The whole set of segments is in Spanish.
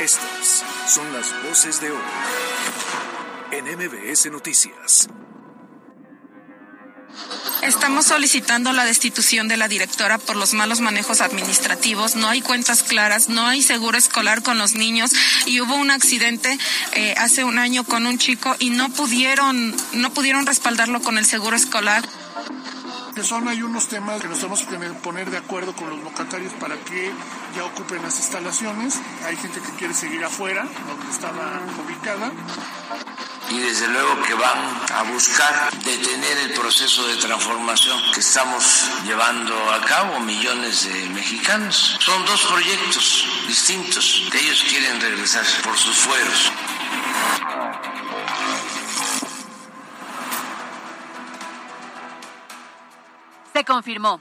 Estas son las voces de hoy en MBS Noticias. Estamos solicitando la destitución de la directora por los malos manejos administrativos. No hay cuentas claras, no hay seguro escolar con los niños y hubo un accidente eh, hace un año con un chico y no pudieron, no pudieron respaldarlo con el seguro escolar. Son hay unos temas que nos tenemos que poner de acuerdo con los locatarios para que ya ocupen las instalaciones. Hay gente que quiere seguir afuera, donde estaba ubicada y desde luego que van a buscar detener el proceso de transformación que estamos llevando a cabo millones de mexicanos. Son dos proyectos distintos que ellos quieren regresar por sus fueros. Se confirmó.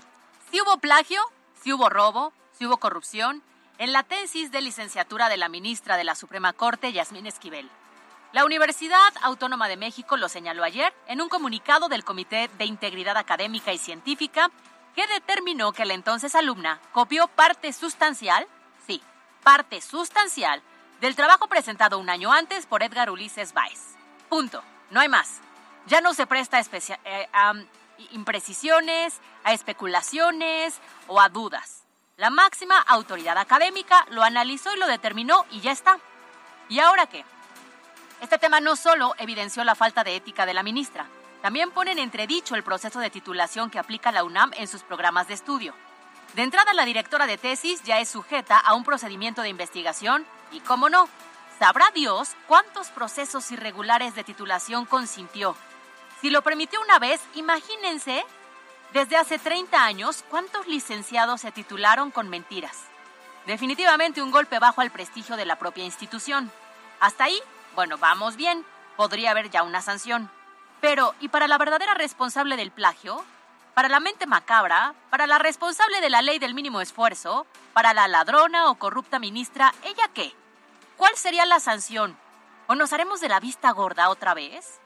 Si hubo plagio, si hubo robo, si hubo corrupción, en la tesis de licenciatura de la ministra de la Suprema Corte, Yasmín Esquivel. La Universidad Autónoma de México lo señaló ayer en un comunicado del Comité de Integridad Académica y Científica que determinó que la entonces alumna copió parte sustancial, sí, parte sustancial, del trabajo presentado un año antes por Edgar Ulises Baez. Punto. No hay más. Ya no se presta eh, a imprecisiones, a especulaciones o a dudas. La máxima autoridad académica lo analizó y lo determinó y ya está. ¿Y ahora qué? Este tema no solo evidenció la falta de ética de la ministra, también pone en entredicho el proceso de titulación que aplica la UNAM en sus programas de estudio. De entrada, la directora de tesis ya es sujeta a un procedimiento de investigación y, cómo no, sabrá Dios cuántos procesos irregulares de titulación consintió. Si lo permitió una vez, imagínense, desde hace 30 años, cuántos licenciados se titularon con mentiras. Definitivamente un golpe bajo al prestigio de la propia institución. Hasta ahí bueno, vamos bien, podría haber ya una sanción. Pero, ¿y para la verdadera responsable del plagio? ¿Para la mente macabra? ¿Para la responsable de la ley del mínimo esfuerzo? ¿Para la ladrona o corrupta ministra? ¿Ella qué? ¿Cuál sería la sanción? ¿O nos haremos de la vista gorda otra vez?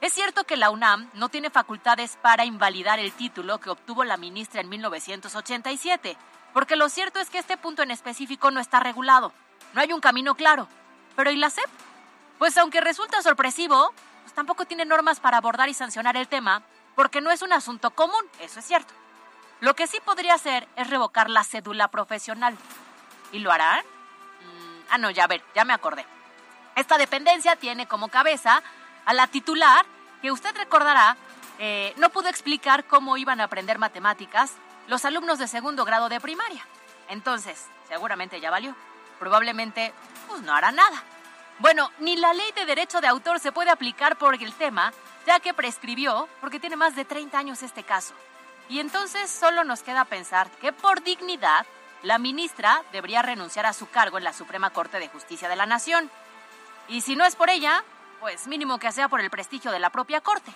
Es cierto que la UNAM no tiene facultades para invalidar el título que obtuvo la ministra en 1987, porque lo cierto es que este punto en específico no está regulado. No hay un camino claro. Pero ¿y la SEP? Pues aunque resulta sorpresivo, pues tampoco tiene normas para abordar y sancionar el tema, porque no es un asunto común, eso es cierto. Lo que sí podría hacer es revocar la cédula profesional. ¿Y lo harán? Mm, ah, no, ya a ver, ya me acordé. Esta dependencia tiene como cabeza a la titular, que usted recordará, eh, no pudo explicar cómo iban a aprender matemáticas los alumnos de segundo grado de primaria. Entonces, seguramente ya valió. Probablemente, pues no hará nada. Bueno, ni la ley de derecho de autor se puede aplicar por el tema, ya que prescribió, porque tiene más de 30 años este caso. Y entonces solo nos queda pensar que por dignidad, la ministra debería renunciar a su cargo en la Suprema Corte de Justicia de la Nación. Y si no es por ella, pues mínimo que sea por el prestigio de la propia Corte.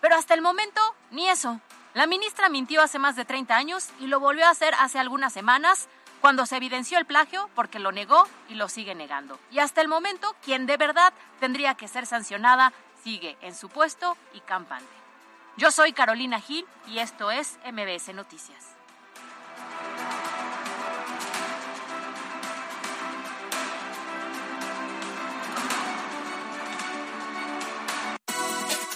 Pero hasta el momento, ni eso. La ministra mintió hace más de 30 años y lo volvió a hacer hace algunas semanas cuando se evidenció el plagio porque lo negó y lo sigue negando. Y hasta el momento, quien de verdad tendría que ser sancionada sigue en su puesto y campante. Yo soy Carolina Gil y esto es MBS Noticias.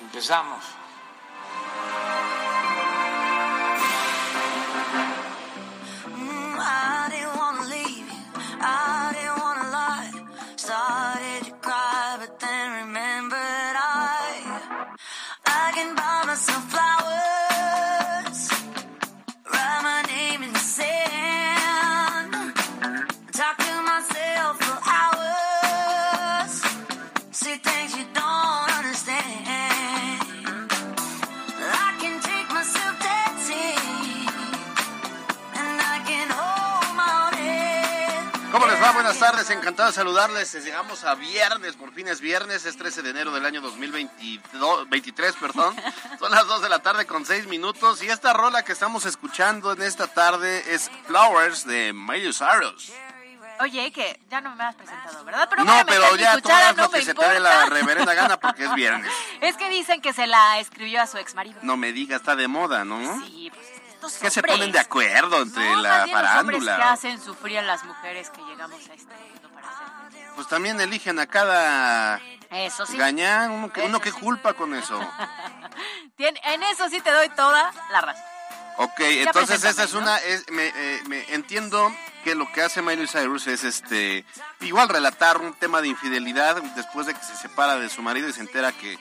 Empezamos. Buenas tardes, encantado de saludarles. Llegamos a viernes, por fin es viernes, es 13 de enero del año 2023, perdón. Son las 2 de la tarde con 6 minutos y esta rola que estamos escuchando en esta tarde es Flowers de Miley Cyrus. Oye, que ya no me has presentado, ¿verdad? Pero no, pero ya tú haz lo que se te dé la reverenda gana porque es viernes. es que dicen que se la escribió a su ex marido. No me digas, está de moda, ¿no? Sí, pues estos Que se ponen de acuerdo entre no, la hombres que hacen sufrir a las mujeres que llegamos a este mundo para ser. Pues también eligen a cada Eso sí. gañán, uno que, Eso uno que sí. culpa con eso. En eso sí te doy toda la razón. Ok, entonces preséntame, esa es una, es, me, eh, me entiendo que lo que hace Miley Cyrus es este, igual relatar un tema de infidelidad después de que se separa de su marido y se entera que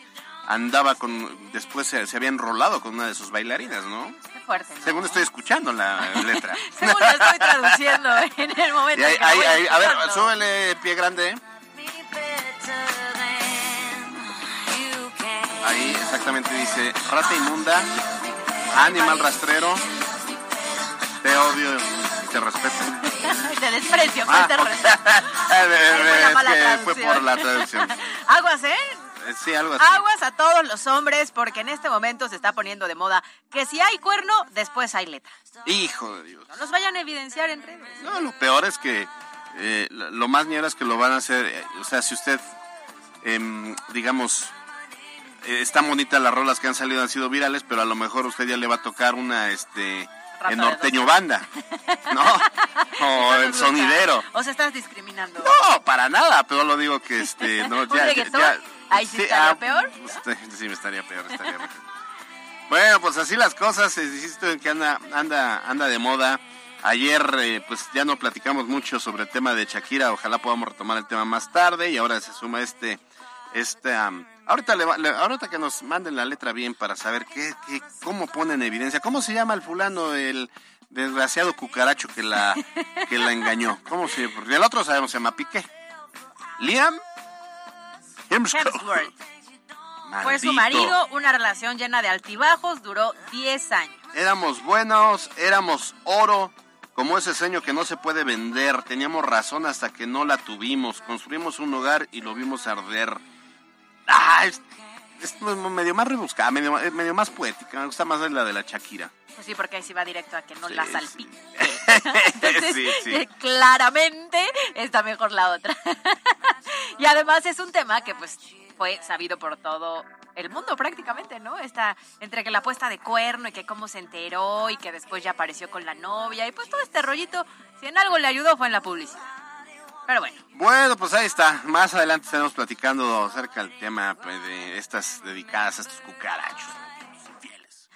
andaba con, después se, se había enrolado con una de sus bailarinas, ¿no? Qué fuerte. ¿no? Según estoy escuchando la letra. Según lo estoy traduciendo en el momento. Y ahí- en que lo ahí- voy ahí- a ver, súbele pie grande. Ahí exactamente dice, rata inmunda, animal rastrero, te odio y te respeto. Te desprecio, Ah, pues te ok. respeto. Fue por la traducción. Aguas, ¿eh? Eh, Sí, algo así. Aguas a todos los hombres, porque en este momento se está poniendo de moda que si hay cuerno, después hay letra. Hijo de Dios. No los vayan a evidenciar en redes. No, lo peor es que eh, lo más ñero es que lo van a hacer. eh, o sea, si usted, em, digamos, están bonitas las rolas que han salido, han sido virales, pero a lo mejor usted ya le va a tocar una, este, en norteño banda, ¿no? O en sonidero. O se estás discriminando. No, para nada, pero lo digo que, este, no, ya- Ahí sí estaría ah, peor. sí, me estaría peor, estaría peor. Bueno, pues así las cosas, eh, insisto en que anda, anda, anda de moda. Ayer, eh, pues ya no platicamos mucho sobre el tema de Shakira, ojalá podamos retomar el tema más tarde y ahora se suma este, este, am, ahorita, le le- ahorita que nos manden la letra bien para saber qué, qué, cómo pone en evidencia, cómo se llama el fulano, el desgraciado cucaracho que la, que la engañó, cómo se, porque el otro sabemos se llama Piqué, Liam Hemsworth. Hemsworth. Fue su marido, una relación llena de altibajos, duró 10 años. Éramos buenos, éramos oro, como ese sueño que no se puede vender. Teníamos razón hasta que no la tuvimos. Construimos un hogar y lo vimos arder. Ah, es, medio más rebuscada, medio, eh, medio más poética. Me gusta más la de la Shakira. Pues sí, porque ahí sí va directo a que no Sí, la sí. salpique. Sí, sí. eh, claramente está mejor la otra. y además es un tema que pues fue sabido por todo el mundo prácticamente, ¿no? Está entre que la puesta de cuerno y que cómo se enteró y que después ya apareció con la novia y pues todo este rollito, si en algo le ayudó fue en la publicidad. Pero bueno, Bueno, pues ahí está. Más adelante estaremos platicando acerca del tema pues, de estas dedicadas a estos cucarachos. infieles.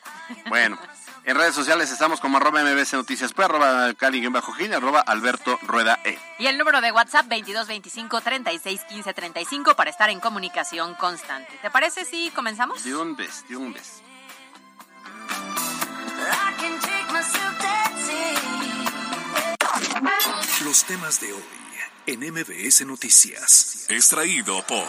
Bueno, en redes sociales estamos como arroba mbc noticias, P, arroba cali-gil, arroba alberto rueda e. y el número de WhatsApp 2225 36 15 35 para estar en comunicación constante. ¿Te parece si comenzamos? De un beso, de un beso. Los temas de hoy en MBS Noticias. Extraído por...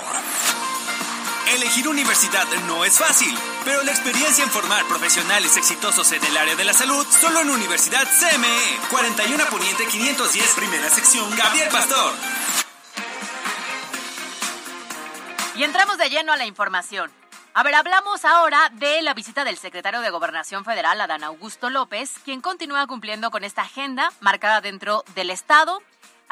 Elegir universidad no es fácil, pero la experiencia en formar profesionales exitosos en el área de la salud solo en Universidad CME. 41 Poniente 510, primera sección, Gabriel Pastor. Y entramos de lleno a la información. A ver, hablamos ahora de la visita del secretario de Gobernación Federal, Adán Augusto López, quien continúa cumpliendo con esta agenda marcada dentro del Estado.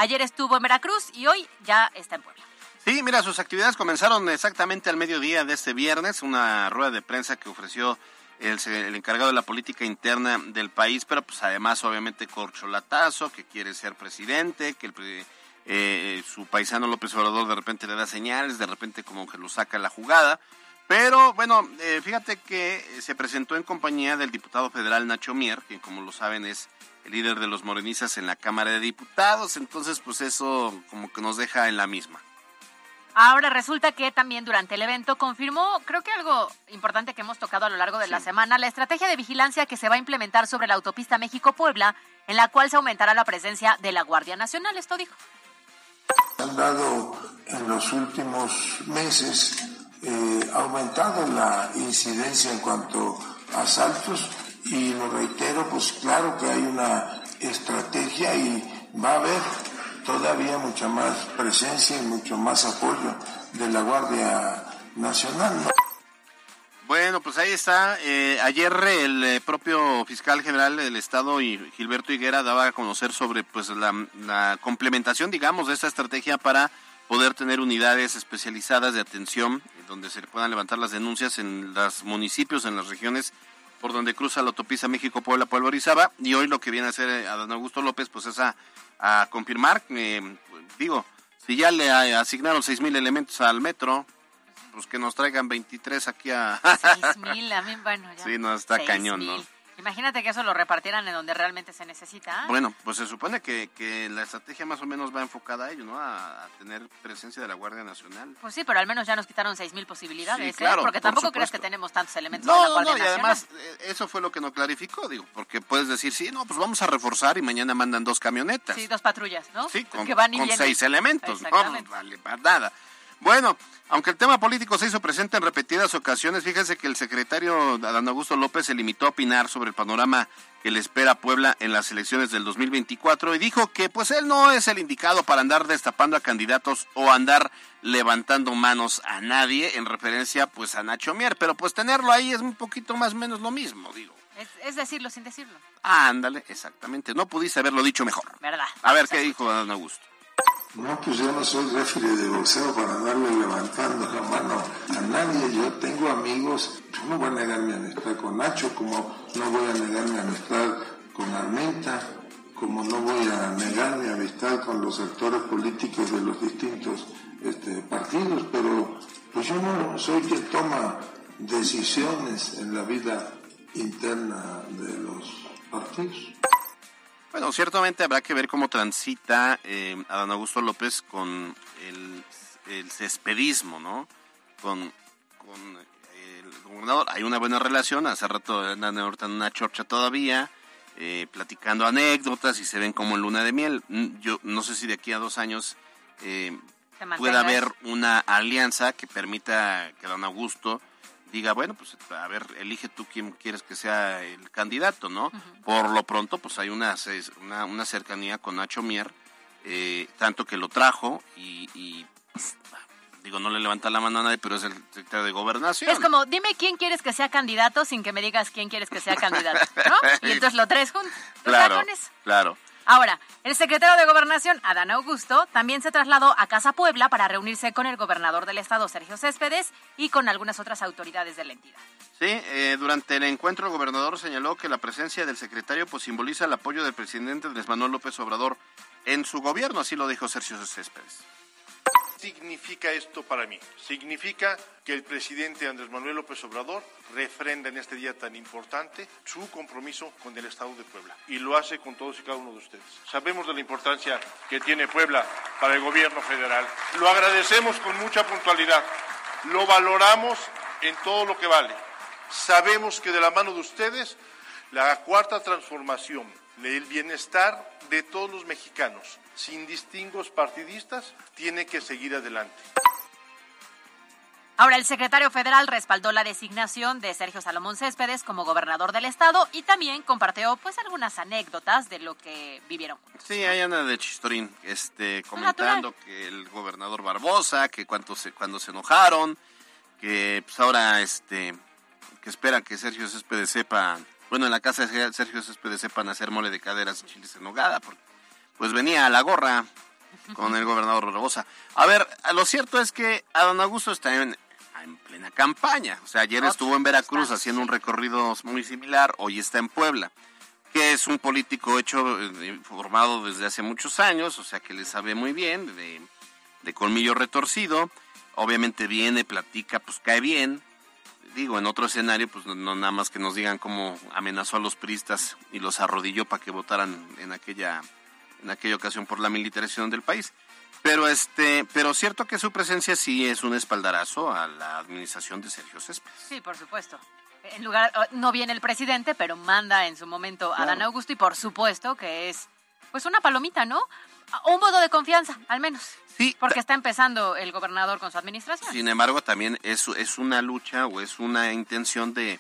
Ayer estuvo en Veracruz y hoy ya está en Puebla. Sí, mira, sus actividades comenzaron exactamente al mediodía de este viernes, una rueda de prensa que ofreció el, encargado de la política interna del país, pero pues además obviamente corcholatazo, que quiere ser presidente, que el, pre- eh, su paisano López Obrador de repente le da señales, de repente como que lo saca la jugada. Pero bueno, eh, fíjate que se presentó en compañía del diputado federal Nacho Mier, que como lo saben es el líder de los morenistas en la Cámara de Diputados, entonces pues eso como que nos deja en la misma. Ahora resulta que también durante el evento confirmó, creo que algo importante que hemos tocado a lo largo de la semana, la estrategia de vigilancia que se va a implementar sobre la autopista México-Puebla, en la cual se aumentará la presencia de la Guardia Nacional. Esto dijo. Han dado en los últimos meses eh, aumentado la incidencia en cuanto a asaltos y lo reitero, pues claro que hay una estrategia y va a haber todavía mucha más presencia y mucho más apoyo de la Guardia Nacional. Bueno, pues ahí está. Eh, ayer el eh, propio fiscal general del Estado, y Gilberto Higuera, daba a conocer sobre pues la, la complementación, digamos, de esta estrategia para poder tener unidades especializadas de atención donde se puedan levantar las denuncias en los municipios, en las regiones por donde cruza la autopista México-Puebla, Puebla Orizaba. Y hoy lo que viene a hacer eh, Adán Augusto López, pues es a, a confirmar, eh, digo, si ya le asignaron seis mil elementos al metro, pues que nos traigan 23 aquí a... Seis mil, a mí, bueno, ya. Sí, no, está cañón, mil. ¿no? Imagínate que eso lo repartieran en donde realmente se necesita. Bueno, pues se supone que, que la estrategia más o menos va enfocada a ello, ¿no? A, a tener presencia de la Guardia Nacional. Pues sí, pero al menos ya nos quitaron seis mil posibilidades, Sí, ¿eh? claro, Porque por tampoco crees que tenemos tantos elementos de la No, no, Guardia no, y además eh, eso fue lo que no clarificó, digo, porque puedes decir, sí, no, pues vamos a reforzar y mañana mandan dos camionetas. Sí, dos patrullas, ¿no? Sí, con, que van y con vienen. seis elementos, ¿no? Vale, para nada. Bueno, aunque el tema político se hizo presente en repetidas ocasiones, fíjense que el secretario Adán Augusto López se limitó a opinar sobre el panorama que le espera a Puebla en las elecciones del 2024 y dijo que pues él no es el indicado para andar destapando a candidatos o andar levantando manos a nadie en referencia pues a Nacho Mier, pero pues tenerlo ahí es un poquito más o menos lo mismo, digo. Es, es decirlo sin decirlo, Ándale, exactamente, no pudiste haberlo dicho mejor. ¿verdad? A ver qué dijo Adán Augusto. No, pues yo no soy referee de boxeo para darle levantando la mano a nadie. Yo tengo amigos, yo no voy a negar mi amistad con Nacho, como no voy a negar mi amistad con Armenta, como no voy a negar mi amistad con los actores políticos de los distintos este, partidos, pero pues yo no soy quien toma decisiones en la vida interna de los partidos. Bueno, ciertamente habrá que ver cómo transita eh, Adán Augusto López con el, el cespedismo, ¿no? Con, con el gobernador. Hay una buena relación, hace rato andan ahorita en una chorcha todavía, eh, platicando anécdotas y se ven como en luna de miel. Mm, Yo no sé si de aquí a dos años eh, pueda haber una alianza que permita que Adán Augusto diga, bueno, pues a ver, elige tú quién quieres que sea el candidato, ¿no? Por lo pronto, pues hay una, una, una cercanía con Nacho Mier, eh, tanto que lo trajo y, y, pues, digo, no le levanta la mano a nadie, pero es el secretario de Gobernación. Es como, dime quién quieres que sea candidato sin que me digas quién quieres que sea candidato, ¿no? Y entonces lo tres juntos. Los Claro, claro. Ahora, el secretario de Gobernación, Adán Augusto, también se trasladó a Casa Puebla para reunirse con el gobernador del estado, Sergio Céspedes, y con algunas otras autoridades de la entidad. Sí, eh, durante el encuentro el gobernador señaló que la presencia del secretario pues simboliza el apoyo del presidente Andrés Manuel López Obrador en su gobierno, así lo dijo Sergio Céspedes. Significa esto para mí? Significa que el presidente Andrés Manuel López Obrador refrenda en este día tan importante su compromiso con el Estado de Puebla y lo hace con todos y cada uno de ustedes. Sabemos de la importancia que tiene Puebla para el gobierno federal. Lo agradecemos con mucha puntualidad. Lo valoramos en todo lo que vale. Sabemos que de la mano de ustedes la cuarta transformación, el bienestar de todos los mexicanos, sin distingos partidistas, tiene que seguir adelante. Ahora, el secretario federal respaldó la designación de Sergio Salomón Céspedes como gobernador del estado y también compartió pues algunas anécdotas de lo que vivieron. Sí, ahí anda de chistorín, este, comentando que el gobernador Barbosa, que cuando se, cuando se enojaron, que pues ahora, este, que espera que Sergio Céspedes sepa, bueno, en la casa de Sergio Céspedes sepan hacer mole de caderas y chiles en nogada, porque pues venía a la gorra con el gobernador Barbosa. A ver, lo cierto es que a don Augusto está en, en plena campaña, o sea, ayer Oh, estuvo en Veracruz haciendo un recorrido muy similar, hoy está en Puebla que es un político hecho, eh, formado desde hace muchos años, o sea que le sabe muy bien, de, de colmillo retorcido, obviamente viene, platica, pues cae bien, digo, en otro escenario, pues no, no nada más que nos digan cómo amenazó a los priistas y los arrodilló para que votaran en aquella, en aquella ocasión por la militarización del país. Pero este, pero cierto que su presencia sí es un espaldarazo a la administración de Sergio Céspedes. Sí, por supuesto. En lugar, no viene el presidente, pero manda en su momento a Adán Augusto y por supuesto que es pues una palomita, ¿no? Un voto de confianza, al menos. Sí, Porque está empezando el gobernador con su administración. Sin embargo, también es, es una lucha o es una intención de,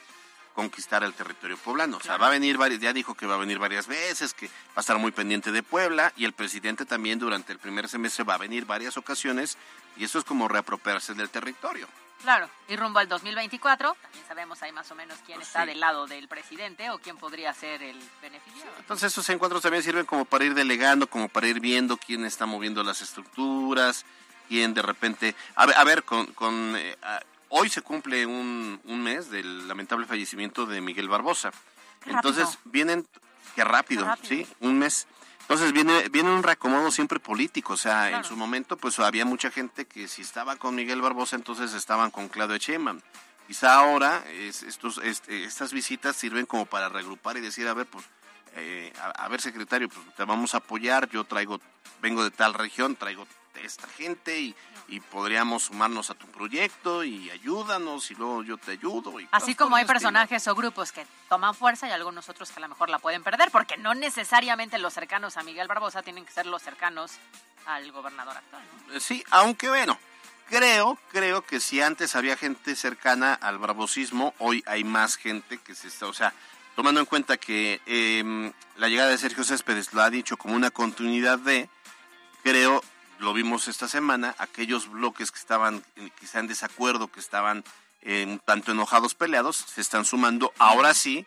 conquistar el territorio poblano. O sea, va a venir, ya dijo que va a venir varias veces, que va a estar muy pendiente de Puebla y el presidente también durante el primer semestre va a venir varias ocasiones y eso es como reapropiarse del territorio. Claro, y rumbo al 2024, también sabemos ahí más o menos quién pues está del lado del presidente o quién podría ser el beneficiario. Entonces esos encuentros también sirven como para ir delegando, como para ir viendo quién está moviendo las estructuras, quién de repente... A ver, a ver con... con eh, hoy se cumple un, un, mes del lamentable fallecimiento de Miguel Barbosa. Entonces vienen... Qué rápido, ¿sí? Un mes. Entonces viene, viene un reacomodo siempre político, o sea, en su momento pues había mucha gente que si estaba con Miguel Barbosa entonces estaban con Claudio Sheinbaum. Quizá ahora estos, este, estas visitas sirven como para regrupar y decir, a ver, pues, eh, a, ver secretario, pues te vamos a apoyar, yo traigo, vengo de tal región, traigo esta gente y, y podríamos sumarnos a tu proyecto y ayúdanos y luego yo te ayudo. Y Así como hay personajes o grupos que toman fuerza y algunos otros que a lo mejor la pueden perder, porque no necesariamente los cercanos a Miguel Barbosa tienen que ser los cercanos al gobernador actual. Eh, sí, aunque bueno, creo, creo que si antes había gente cercana al barbosismo, hoy hay más gente que se está, o sea, tomando en cuenta que em, la llegada de Sergio Céspedes lo ha dicho como una continuidad de, creo lo vimos esta semana, aquellos bloques que estaban eh, quizá en desacuerdo, que estaban eh, tanto enojados, peleados, se están sumando ahora sí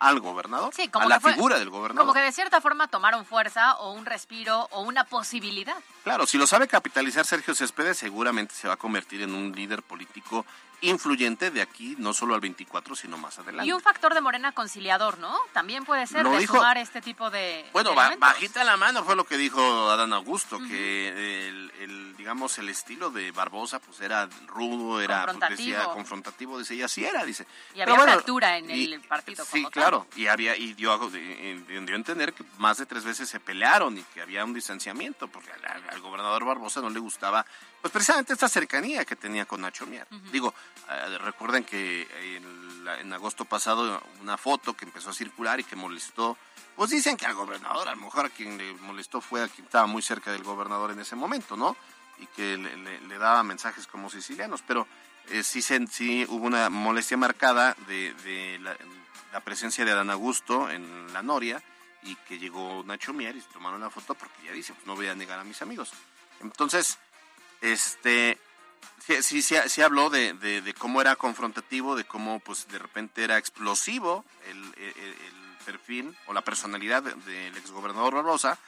al gobernador, a la figura del gobernador. Como que de cierta forma tomaron fuerza o un respiro o una posibilidad. Claro, si lo sabe capitalizar Sergio Céspedes, seguramente se va a convertir en un líder político influyente de aquí, no solo al 24, sino más adelante. Y un factor de Morena conciliador, ¿no? También puede ser de sumar este tipo de. Bueno, bajita la mano fue lo que dijo Adán Augusto, que el, digamos, el estilo de Barbosa, pues era rudo, era confrontativo, confrontativo dice, y así era, dice. Y había fractura en el partido. Sí, claro, y había, y dio, dio a entender que más de tres veces se pelearon y que había un distanciamiento, porque al gobernador Barbosa no le gustaba pues precisamente esta cercanía que tenía con Nacho Mier. Digo, eh, recuerden que en, agosto pasado una foto que empezó a circular y que molestó, pues dicen que al gobernador, a lo mejor a quien le molestó fue a quien estaba muy cerca del gobernador en ese momento, ¿no? Y que le, daba mensajes como sicilianos, pero eh, sí, sí hubo una molestia marcada de, la, la, presencia de Adán Augusto en la Noria y que llegó Nacho Mier y se tomaron la foto porque ya dice, pues no voy a negar a mis amigos. Entonces, este, sí, sí, sí, habló de, de, cómo era confrontativo, de cómo pues de repente era explosivo el, perfil o la personalidad del exgobernador Barbosa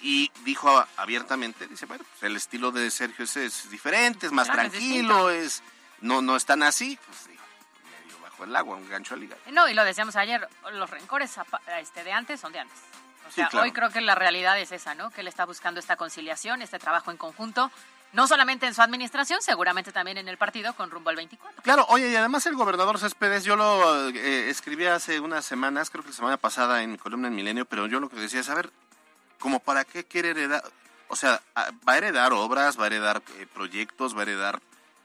y dijo abiertamente, dice, bueno, pues el estilo de Sergio es, diferente, es más tranquilo, es, no, no es tan así, pues medio bajo el agua, un gancho al hígado. No, y lo decíamos ayer, los rencores este, de antes son de antes. O sea, hoy creo que la realidad es esa, ¿no? Que él está buscando esta conciliación, este trabajo en conjunto no solamente en su administración, seguramente también en el partido con rumbo al 24. Claro, oye, y además el gobernador Céspedes, yo lo eh, escribí hace unas semanas, creo que la semana pasada en mi columna en Milenio, pero yo lo que decía es, a ver, ¿como para qué quiere heredar? O sea, va a heredar obras, va a heredar eh, proyectos, va a heredar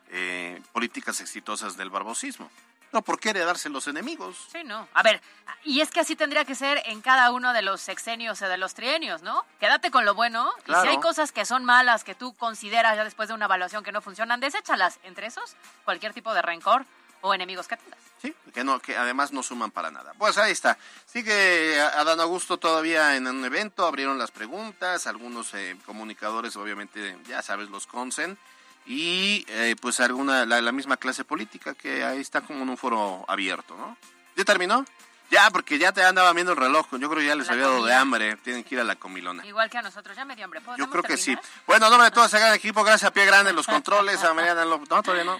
eh, políticas exitosas del barbosismo. No, ¿por qué heredarse los enemigos? Sí, no. A ver, y es que así tendría que ser en cada uno de los sexenios o de los trienios, ¿no? Quédate con lo bueno y si hay cosas que son malas que tú consideras ya después de una evaluación que no funcionan, deséchalas. Entre esos, cualquier tipo de rencor o enemigos que tengas. Sí, que, no, que además no suman para nada. Pues ahí está. Sigue Adán Augusto todavía en un evento, abrieron las preguntas, algunos eh, comunicadores obviamente, ya sabes, los consen y eh, pues alguna la, misma clase política que ahí está como en un foro abierto, ¿no? ¿Ya terminó? Ya, porque ya te andaba viendo el reloj. Yo creo que ya les había dado de hambre. Tienen que ir a la comilona. Igual que a nosotros, ya me dio hambre. Yo creo que sí. Bueno, nombre de todos, se hagan equipo. Gracias a Pie Grande, los controles. A Mariana, no, todavía no.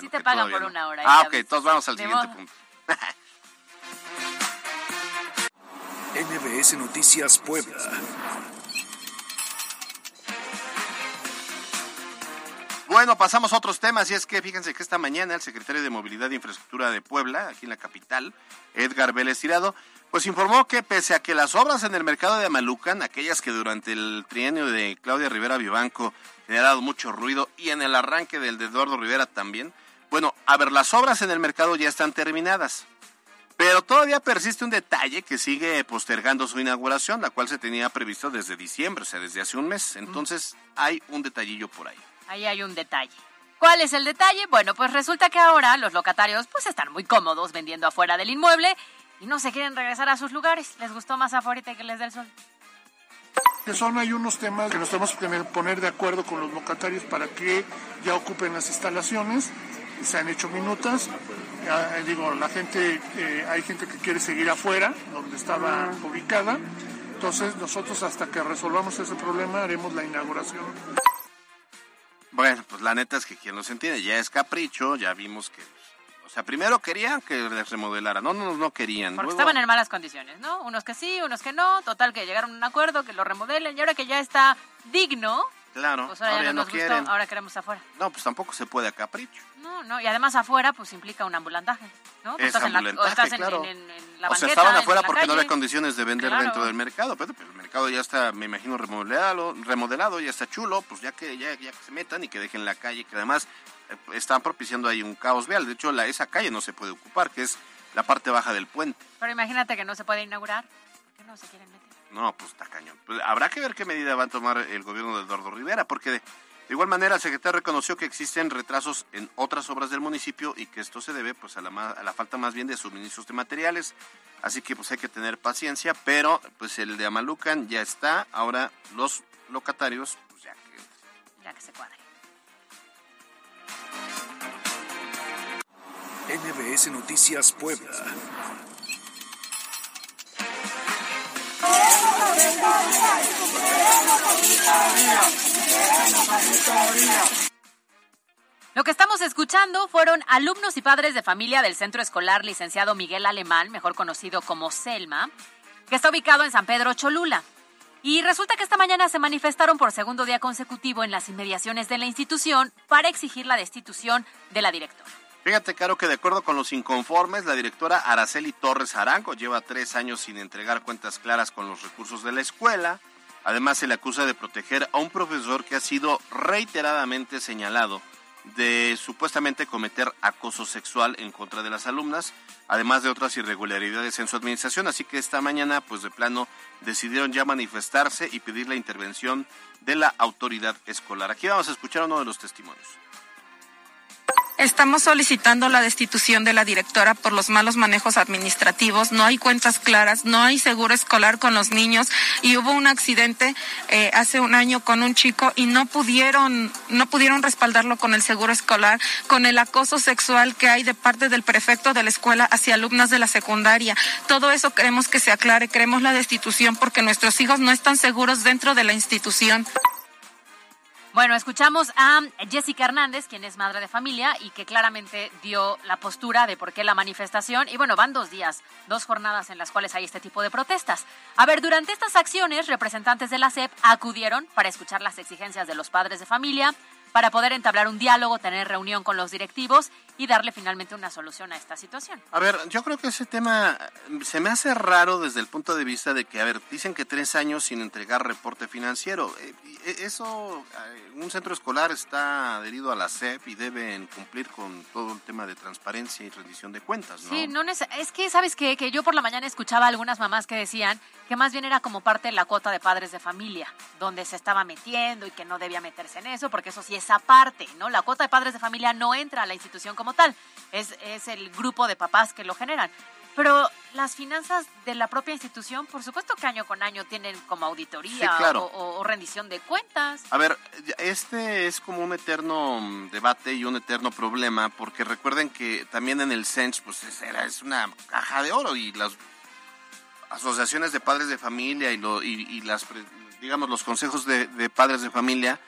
sí te pagan por una hora. Ah, ok, todos vamos al siguiente punto. NBS Noticias Puebla. Bueno, pasamos a otros temas y es que fíjense que esta mañana el secretario de Movilidad e Infraestructura de Puebla, aquí en la capital, Edgar Vélez Tirado, pues informó que pese a que las obras en el mercado de Amalucan, aquellas que durante el trienio de Claudia Rivera Vivanco dado mucho ruido y en el arranque del de Eduardo Rivera también, bueno, a ver, las obras en el mercado ya están terminadas. Pero todavía persiste un detalle que sigue postergando su inauguración, la cual se tenía previsto desde diciembre, o sea, desde hace un mes. Entonces, hay un detallillo por ahí. Ahí hay un detalle. ¿Cuál es el detalle? Bueno, pues resulta que ahora los locatarios pues están muy cómodos vendiendo afuera del inmueble y no se quieren regresar a sus lugares. Les gustó más afuera que les dé el sol. Que son hay unos temas que nos tenemos que poner de acuerdo con los locatarios para que ya ocupen las instalaciones. Se han hecho minutas. Ya, eh, digo, la gente, eh, hay gente que quiere seguir afuera, donde estaba ubicada. Entonces nosotros hasta que resolvamos ese problema haremos la inauguración. Bueno, pues la neta es que quien los entiende ya es capricho, ya vimos que o sea, primero querían que les remodelara, no, no, no querían. Porque estaban en malas condiciones, ¿no? Unos que sí, unos que no, total que llegaron a un acuerdo, que lo remodelen y ahora que ya está digno, Claro, pues ahora, ya no, nos quieren. Gustó, ahora queremos afuera. No, pues tampoco se puede a capricho. No, no, y además afuera pues implica un ambulantaje, ¿no? Es estás en la, o estás en, la banqueta, O sea, estaban afuera porque no había condiciones de vender dentro del mercado, pero, el mercado ya está, me imagino, remodelado, remodelado, ya está chulo, pues ya que ya, ya que se metan y que dejen la calle, que además eh, están propiciando ahí un caos vial. De hecho, la, esa calle no se puede ocupar, que es la parte baja del puente. Pero imagínate que no se puede inaugurar, que no se quieren meter. No, pues está cañón. Pues habrá que ver qué medida va a tomar el gobierno de Eduardo Rivera, porque de, igual manera el secretario reconoció que existen retrasos en otras obras del municipio y que esto se debe pues a la, a la falta más bien de suministros de materiales. Así que pues hay que tener paciencia, pero pues el de Amalucan ya está. Ahora los locatarios, pues ya que... Ya que se cuadre. NBS Noticias Puebla. Lo que estamos escuchando fueron alumnos y padres de familia del Centro Escolar Licenciado Miguel Alemán, mejor conocido como Selma, que está ubicado en San Pedro Cholula. Y resulta que esta mañana se manifestaron por segundo día consecutivo en las inmediaciones de la institución para exigir la destitución de la directora. Fíjate, Caro, que de acuerdo con los inconformes, la directora Araceli Torres Arango lleva tres años sin entregar cuentas claras con los recursos de la escuela. Además, se le acusa de proteger a un profesor que ha sido reiteradamente señalado de supuestamente cometer acoso sexual en contra de las alumnas, además de otras irregularidades en su administración. Así que esta mañana, pues de plano, decidieron ya manifestarse y pedir la intervención de la autoridad escolar. Aquí vamos a escuchar uno de los testimonios. Estamos solicitando la destitución de la directora por los malos manejos administrativos. No hay cuentas claras, no hay seguro escolar con los niños y hubo un accidente eh, hace un año con un chico y no pudieron no pudieron respaldarlo con el seguro escolar, con el acoso sexual que hay de parte del prefecto de la escuela hacia alumnas de la secundaria. Todo eso queremos que se aclare, queremos la destitución porque nuestros hijos no están seguros dentro de la institución. Bueno, escuchamos a Jessica Hernández, quien es madre de familia y que claramente dio la postura de por qué la manifestación. Y bueno, van dos días, dos jornadas en las cuales hay este tipo de protestas. A ver, durante estas acciones, representantes de la SEP acudieron para escuchar las exigencias de los padres de familia, para poder entablar un diálogo, tener reunión con los directivos y darle finalmente una solución a esta situación. A ver, yo creo que ese tema se me hace raro desde el punto de vista de que, a ver, dicen que tres años sin entregar reporte financiero. Eh, e, eso, eh, un centro escolar está adherido a la SEP y deben cumplir con todo el tema de transparencia y rendición de cuentas, ¿no? Sí, no es que, ¿sabes qué? Que yo por la mañana escuchaba a algunas mamás que decían que más bien era como parte de la cuota de padres de familia, donde se estaba metiendo y que no debía meterse en eso, porque eso sí es esa parte, ¿no? La cuota de padres de familia no entra a la institución como tal, es, es el grupo de papás que lo generan. Pero las finanzas de la propia institución, por supuesto que año con año tienen como auditoría o, rendición de cuentas. A ver, este es como un eterno debate y un eterno problema, porque recuerden que también en el CENS, pues es, es una caja de oro y las asociaciones de padres de familia y, lo, y, las, digamos, los consejos de, de padres de familia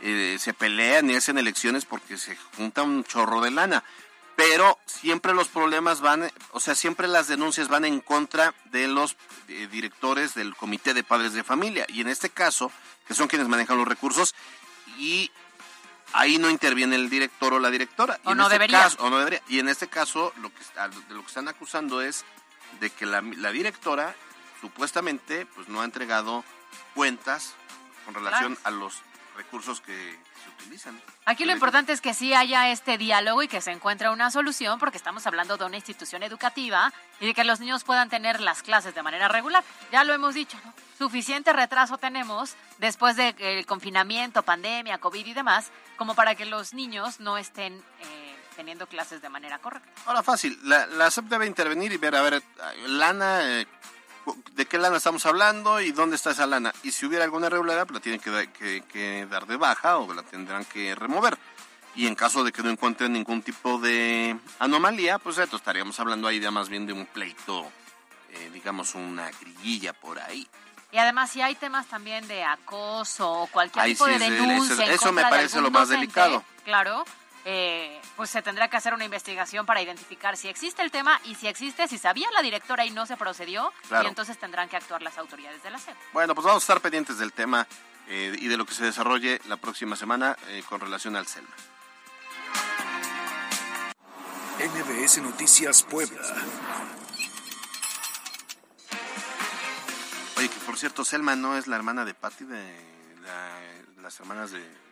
eh, se pelean y hacen elecciones porque se junta un chorro de lana. Pero siempre los problemas van, o sea, siempre las denuncias van en contra de los eh, directores del Comité de Padres de Familia. Y en este caso, que son quienes manejan los recursos, y ahí no interviene el director o la directora. O y no este debería. Caso, o no debería. Y en este caso, lo que, de lo que están acusando es de que la, la directora supuestamente pues no ha entregado cuentas con relación a los recursos que se utilizan. Aquí lo importante es que sí haya este diálogo y que se encuentre una solución, porque estamos hablando de una institución educativa y de que los niños puedan tener las clases de manera regular. Ya lo hemos dicho, ¿no? suficiente retraso tenemos después del confinamiento, pandemia, COVID y demás, como para que los niños no estén eh, teniendo clases de manera correcta. Ahora fácil, la, la SEP debe intervenir y ver, a ver, lana, eh, de qué lana estamos hablando y dónde está esa lana. Y si hubiera alguna irregularidad, pues la tienen que, que, dar de baja o la tendrán que remover. Y en caso de que no encuentren ningún tipo de anomalía, pues esto estaríamos hablando ahí ya más bien de un pleito, eh, digamos una grillilla por ahí. Y además, si hay temas también de acoso o cualquier tipo de denuncia. Eso, me parece lo más delicado. Claro, eh, pues se tendrá que hacer una investigación para identificar si existe el tema y si existe, si sabía la directora y no se procedió, y entonces tendrán que actuar las autoridades de la SEP. Bueno, pues vamos a estar pendientes del tema eh, y de lo que se desarrolle la próxima semana eh, con relación al CELMA. NBS Noticias Puebla. Oye, que por cierto, Selma no es la hermana de Patty de las hermanas de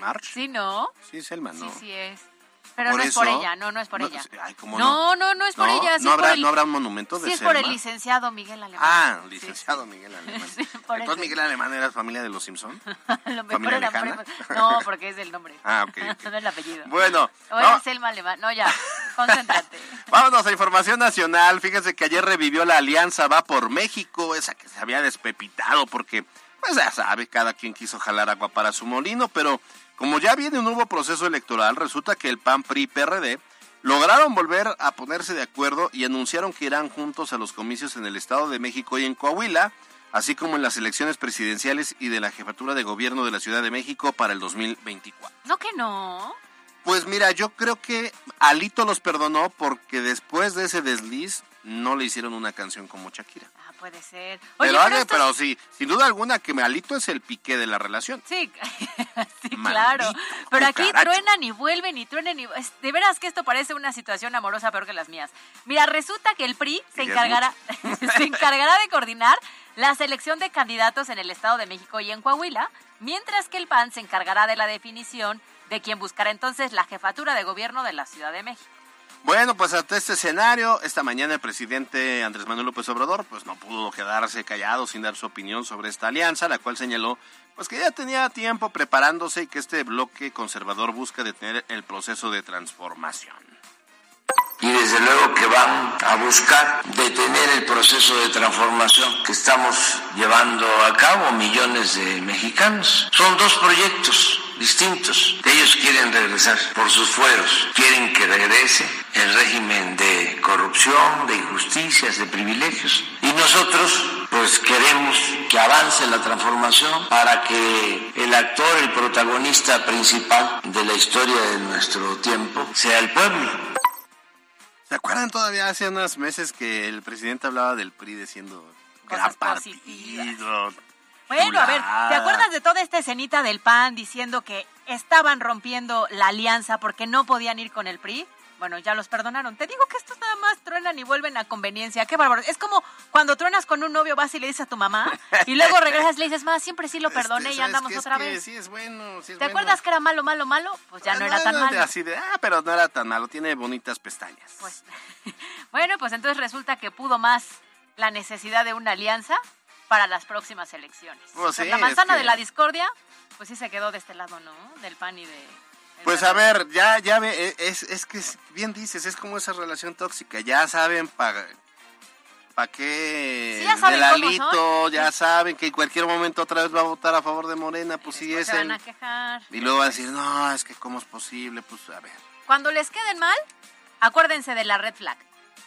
March. Sí, ¿no? Sí, Selma, ¿no? Sí, sí es. Pero no es por ella, no, no es por ella. no, no, no, es por ella. no, habrá, no habrá un monumento de Sí, es por el licenciado Miguel Alemán. Ah, licenciado Miguel Alemán. Entonces Miguel Alemán era familia de los Simpson. ¿Familia lejana? No, porque es el nombre. Ah, ok. no es el apellido. Bueno. O era Selma Alemán. No, ya, concéntrate. Vámonos a información nacional. Fíjense que ayer revivió la alianza Va por México, esa que se había despepitado porque, pues ya sabe, cada quien quiso jalar agua para su molino, pero como ya viene un nuevo proceso electoral, resulta que el PAN, PRI, PRD lograron volver a ponerse de acuerdo y anunciaron que irán juntos a los comicios en el Estado de México y en Coahuila, así como en las elecciones presidenciales y de la jefatura de gobierno de la Ciudad de México para el 2024. No que no. Pues mira, yo creo que Alito los perdonó porque después de ese desliz no le hicieron una canción como Shakira. Puede ser. pero, pero, sí, sin duda alguna que Alito es el piqué de la relación. Sí, claro. Pero aquí truenan y vuelven y truenan y... De veras que esto parece una situación amorosa peor que las mías. Mira, resulta que el PRI se encargará, se encargará de coordinar la selección de candidatos en el Estado de México y en Coahuila, mientras que el PAN se encargará de la definición de quien buscará entonces la jefatura de gobierno de la Ciudad de México. Bueno, pues ante este escenario, esta mañana el presidente Andrés Manuel López Obrador pues no pudo quedarse callado sin dar su opinión sobre esta alianza, la cual señaló pues que ya tenía tiempo preparándose y que este bloque conservador busca detener el proceso de transformación y desde luego que van a buscar detener el proceso de transformación que estamos llevando a cabo millones de mexicanos. Son dos proyectos distintos. Ellos quieren regresar por sus fueros, quieren que regrese el régimen de corrupción, de injusticias, de privilegios. Y nosotros pues queremos que avance la transformación para que el actor, el protagonista principal de la historia de nuestro tiempo sea el pueblo. ¿Se acuerdan todavía hace unos meses que el presidente hablaba del PRI diciendo gran partido? Bueno, a ver, ¿te acuerdas de toda esta escenita del PAN diciendo que estaban rompiendo la alianza porque no podían ir con el PRI? Bueno, ya los perdonaron. Te digo que estos nada más truenan y vuelven a conveniencia. Qué bárbaro. Es como cuando truenas con un novio, vas y le dices a tu mamá y luego regresas y le dices, más siempre sí lo este, perdoné y andamos otra vez. Sí, es bueno. ¿Te acuerdas que era malo, malo, malo? Pues ya no, era tan malo. Así de, ah, pero no era tan malo. Tiene bonitas pestañas. Pues, bueno, pues entonces resulta que pudo más la necesidad de una alianza para las próximas elecciones. Pues la manzana de la discordia, pues sí se quedó de este lado, ¿no? Del PAN y de pues a ver, ya, ya ve, e, es, es que bien dices, es como esa relación tóxica, ya saben para pa qué sí, del alito, ya saben que en cualquier momento otra vez va a votar a favor de Morena, pues sí es el... Van a quejar. Y luego va a decir, no, es que cómo es posible, pues a ver. Cuando les queden mal, acuérdense de la red flag,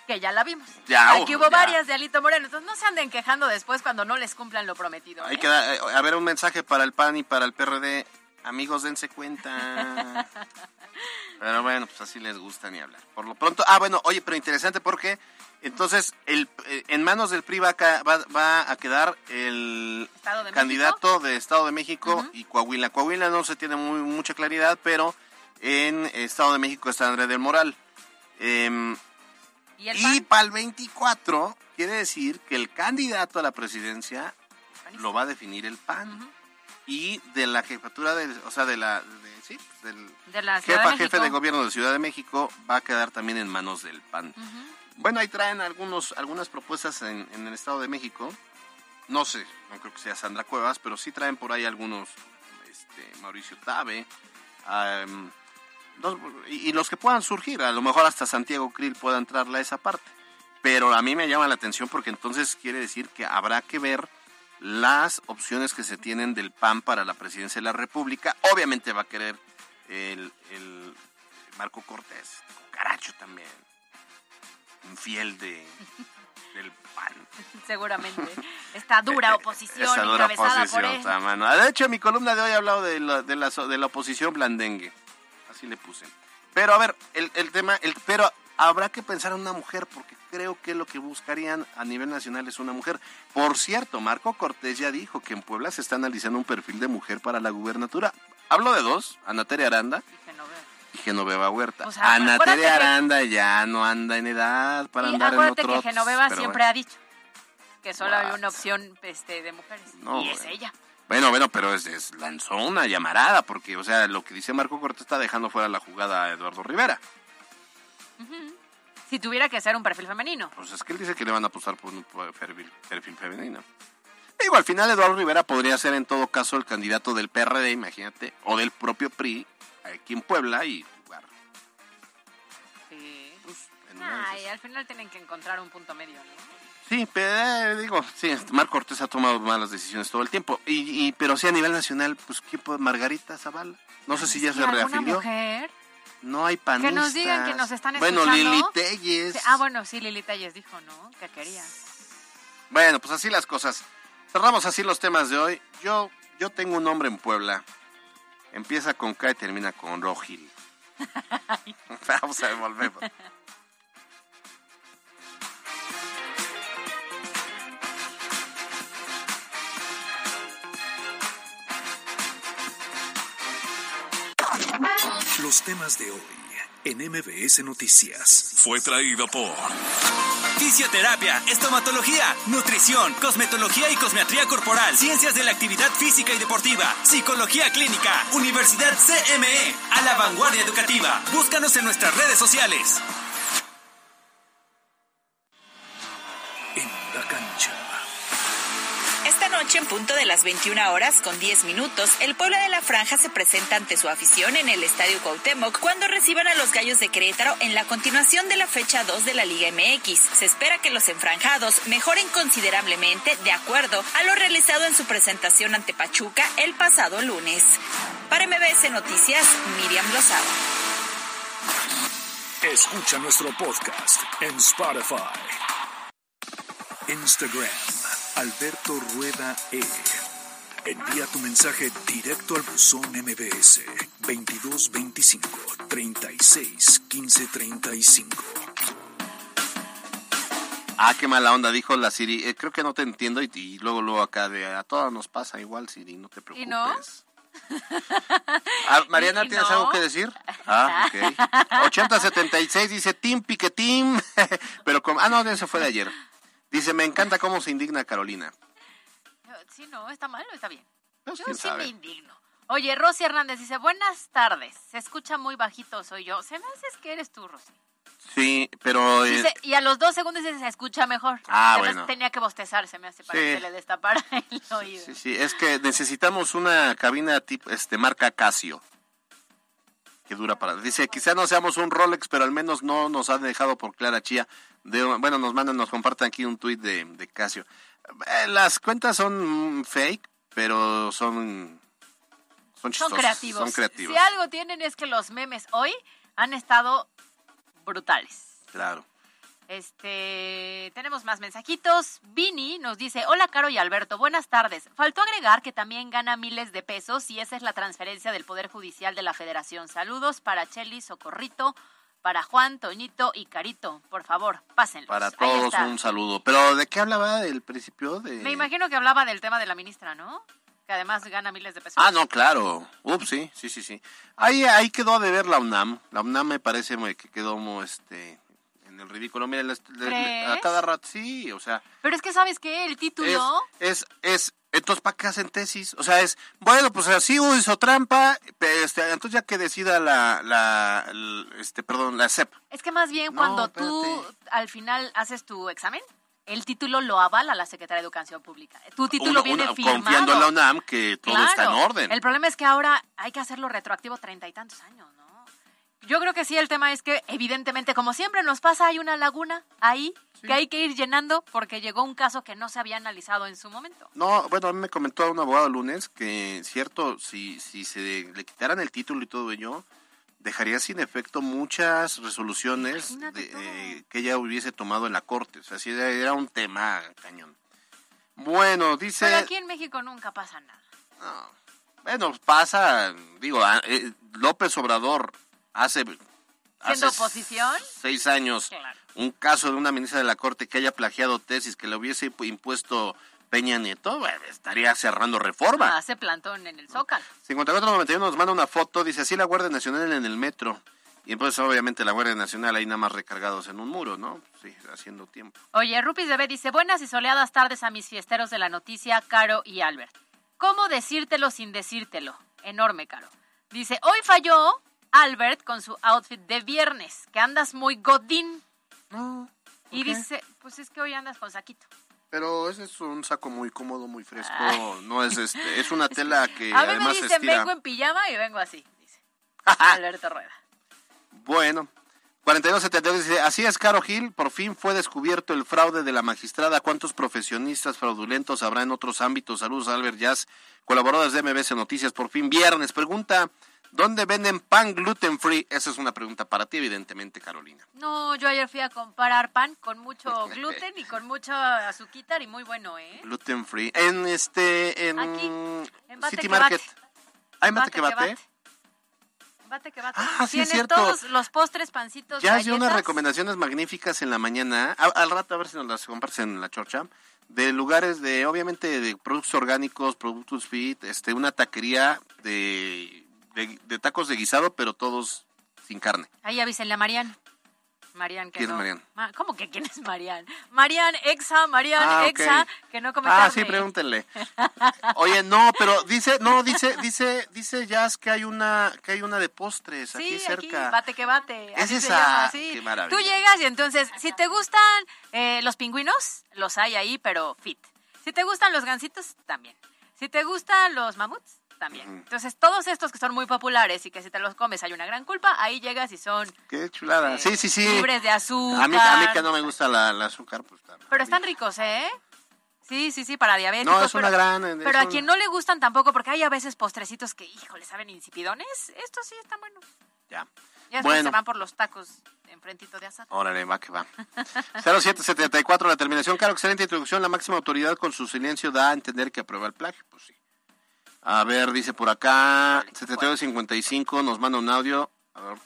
que ya la vimos. Ya, Aquí hubo varias de Alito Moreno, entonces no se anden quejando después cuando no les cumplan lo prometido. Hay ¿eh? que dar, eh, a ver un mensaje para el PAN y para el PRD Amigos, dense cuenta. Pero bueno, pues así les gusta ni hablar. Por lo pronto, ah, bueno, oye, pero interesante porque entonces el, eh, en manos del PRI va a, quedar el candidato de Estado de México y Coahuila. Coahuila no se tiene muy, mucha claridad, pero en Estado de México está Andrés del Moral. Em, y, para el 24 quiere decir que el candidato a la presidencia lo va a definir el PAN. Y de la jefatura de, o sea, de la, sí, del jefa, jefe de gobierno de Ciudad de México va a quedar también en manos del PAN. Bueno, ahí traen algunos, algunas propuestas en, el Estado de México. no sé, no creo que sea Sandra Cuevas, pero sí traen por ahí algunos, este, Mauricio Tabe, y, los que puedan surgir, a lo mejor hasta Santiago Krill pueda entrarle a esa parte. Pero a mí me llama la atención porque entonces quiere decir que habrá que ver las opciones que se tienen del PAN para la presidencia de la República. Obviamente va a querer el, el Marco Cortés, caracho también, infiel de, del PAN. Seguramente. Esta dura oposición Esa dura encabezada por oposición, él. De hecho, en mi columna de hoy he hablado de la, de la, de la oposición blandengue. Así le puse. Pero a ver, el, el tema, el, pero habrá que pensar en una mujer, porque creo que lo que buscarían a nivel nacional es una mujer. Por cierto, Marco Cortés ya dijo que en Puebla se está analizando un perfil de mujer para la gubernatura. Hablo de dos, Ana Tere Aranda y Genoveva Huerta. O sea, Ana acuérdate Tere que- Aranda ya no anda en edad para y andar en acuérdate otro. que Genoveva siempre bueno. ha dicho que solo hay una opción este, de mujeres. No, y es bueno. ella. Bueno, bueno, pero es, es- lanzó una llamarada, porque, o sea, lo que dice Marco Cortés está dejando fuera la jugada a Eduardo Rivera. Si tuviera que ser un perfil femenino. Pues es que él dice que le van a apostar por un perfil, perfil femenino. Digo, al final Eduardo Rivera podría ser en todo caso el candidato del PRD, imagínate, o del propio PRI, aquí en Puebla, y jugar. Sí. Ay, al final tienen que encontrar un punto medio, ¿no? Sí, pero eh, digo, sí, este, Marco Cortés ha tomado malas decisiones todo el tiempo. Y, y pero sí a nivel nacional, pues ¿qué puede? Margarita Zavala. No sé si ya ¿Y se reafilió. mujer? No hay panistas. Que nos digan que nos están Bueno, escuchando. Lili Telles. Ah, bueno, sí, Lili Telles dijo, ¿no? Que quería. Bueno, pues así las cosas. Cerramos así los temas de hoy. Yo, yo tengo un nombre en Puebla. Empieza con K y termina con Rogil. Vamos a volvemos. Los temas de hoy en MBS Noticias. Fue traído por Fisioterapia, estomatología, nutrición, cosmetología y cosmetría corporal, ciencias de la actividad física y deportiva, psicología clínica, Universidad CME, a la vanguardia educativa. Búscanos en nuestras redes sociales. En punto de las 21 horas con 10 minutos, el pueblo de la Franja se presenta ante su afición en el Estadio Cuauhtémoc cuando reciban a los Gallos de Querétaro en la continuación de la fecha 2 de la Liga MX. Se espera que los enfranjados mejoren considerablemente de acuerdo a lo realizado en su presentación ante Pachuca el pasado lunes. Para MBS Noticias, Miriam Lozada. Escucha nuestro podcast en Spotify. Instagram, Alberto Rueda E. Envía tu mensaje directo al buzón MBS 2225 36 15 35. Ah, qué mala onda, dijo la Siri. Eh, creo que no te entiendo y, y luego, luego acá de a todos nos pasa igual, Siri, no te preocupes. ¿Y no? Ah, Mariana, ¿Y ¿tienes no? algo que decir? Ah, ok. 8076 dice Team Piquetín. Pero con... Ah, no, eso fue de ayer. Dice, me encanta cómo se indigna Carolina. Sí, no, está mal o está bien. Pues, Yo sí sabe. me indigno. Oye, Rosy Hernández dice, buenas tardes. Se escucha muy bajito, soy yo. Se me hace que eres tú, Rosy. Sí, pero... eh, y a los dos segundos dice, se escucha mejor. Ah, bueno. Tenía que bostezar, se me hace para Sí. que se le destapara el oído. Sí, sí, es que necesitamos una cabina tipo, este, marca Casio. Que dura para... Dice, quizá no seamos un Rolex, pero al menos no nos han dejado por Clara Chía. De, bueno, nos mandan, nos comparten aquí un tuit de, de Casio. Eh, Las cuentas son mm, fake, pero son... Son Son chistosas. creativos. Son creativos, Si algo tienen es que los memes hoy han estado brutales. claro. Este, tenemos más mensajitos. Vini nos dice, hola Caro y Alberto, buenas tardes. Faltó agregar que también gana miles de pesos y esa es la transferencia del Poder Judicial de la Federación. Saludos para Cheli, Socorrito, para Juan, Toñito y Carito. Por favor, pásenlos. Para todos un saludo. Pero ¿de qué hablaba del principio? De... Me imagino que hablaba del tema de la ministra, ¿no? Que además gana miles de pesos. Ah, no, claro. Ups, sí, sí, sí, sí. Ahí, ahí quedó de ver la UNAM. La UNAM me parece que quedó muy, este, en el ridículo. Les- le- a cada rato, sí, o sea, Pero es que, ¿sabes qué? El es, título... es, es, entonces, ¿para qué hacen tesis? O sea, es, bueno, pues así hizo trampa, este, entonces ya que decida la, la, el- este, perdón, la SEP. Es que más bien No, cuando tú al final haces tu examen, el título lo avala la Secretaría de Educación Pública. Tu título Uno- viene uno- firmado. confiando en la UNAM que todo está en Claro. orden. El problema es que ahora hay que hacerlo retroactivo treinta y tantos años, ¿no? Yo creo que sí, el tema es que evidentemente, como siempre nos pasa, hay una laguna ahí que hay que ir llenando porque llegó un caso que no se había analizado en su momento. No, bueno, a mí me comentó un abogado el lunes que, cierto, si, si se le quitaran el título y todo ello, dejaría sin efecto muchas resoluciones de, eh, que ella hubiese tomado en la corte. O sea, sí era, un tema cañón. Bueno, dice... Pero aquí en México nunca pasa nada. No. Bueno, pasa, digo, eh, López Obrador hace... Siendo hace oposición. Seis años, Claro. un caso de una ministra de la Corte que haya plagiado tesis que le hubiese impu- impuesto Peña Nieto, bueno, estaría cerrando reforma. Hace plantón en el Zócalo. 5491 nos manda una foto, dice así la Guardia Nacional en el metro. Y entonces obviamente la Guardia Nacional ahí nada más recargados en un muro, ¿no? Sí, haciendo tiempo. Oye, Rupis Bebé dice, buenas y soleadas tardes a mis fiesteros de la noticia, Caro y Albert. ¿Cómo decírtelo sin decírtelo? Enorme, Caro. Dice, hoy falló Albert con su outfit de viernes, que andas muy godín. No. Y dice, pues es que hoy andas con saquito. Pero ese es un saco muy cómodo, muy fresco. Ay. No es este, es una tela que a mí me además dicen, estira. vengo en pijama y vengo así, dice. Alberto Rueda. Bueno, 4272 dice, así es, Caro Gil, por fin fue descubierto el fraude de la magistrada. ¿Cuántos profesionistas fraudulentos habrá en otros ámbitos? Saludos, Albert Jazz, colaboradores de MBC Noticias, por fin viernes. Pregunta, ¿dónde venden pan gluten free? Esa es una pregunta para ti, evidentemente, Carolina. No, yo ayer fui a comprar pan con mucho gluten y con mucho azuquitar y muy bueno, ¿eh? Gluten free. En este, en, Aquí, en Bate City que Market. Bate. ¿Hay mate que bate? Bate que bate. Ah, sí, es Tiene cierto. todos los postres, pancitos, Ya dio unas recomendaciones magníficas en la mañana. Al rato a ver si nos las compartes en la chorcha. De lugares de, obviamente, de productos orgánicos, productos fit, este, una taquería de, de, de tacos de guisado, pero todos sin carne. Ahí avísenle a Marian. Marian, que ¿Quién es. Marian? Ma- ¿Cómo que quién es Marian? Marian, exa, Marian, Ah, exa, que no come Ah, sí, pregúntenle. Oye, no, pero dice, no, dice, dice, dice Jazz que hay una, que hay una de postres Sí, aquí aquí, cerca. bate que bate. Es esa. llama, sí. Qué maravilla. Tú llegas y entonces, si te gustan eh, los pingüinos, los hay ahí, pero fit. Si te gustan los gansitos, también. Si te gustan los mamuts, también. Entonces, todos estos que son muy populares y que si te los comes hay una gran culpa, ahí llegas y son Qué chulada. Sí, sí, sí. libres de azúcar. A mí, a mí que no me gusta la, la azúcar, pues está. Pero están ricos, ¿eh? Sí, sí, sí, para diabéticos. No, es una pero- gran- es Pero a un- quien no le gustan tampoco, porque hay a veces postrecitos que, híjole, saben insipidones. Estos sí están buenos. Ya. Ya Bueno. se van por los tacos enfrentito de asado. Órale, va que va. 0774, la terminación. Claro, excelente introducción. La máxima autoridad con su silencio da a entender que aprueba el plagio. Pues sí. A ver, dice por acá, 7255, nos manda un audio. A ver.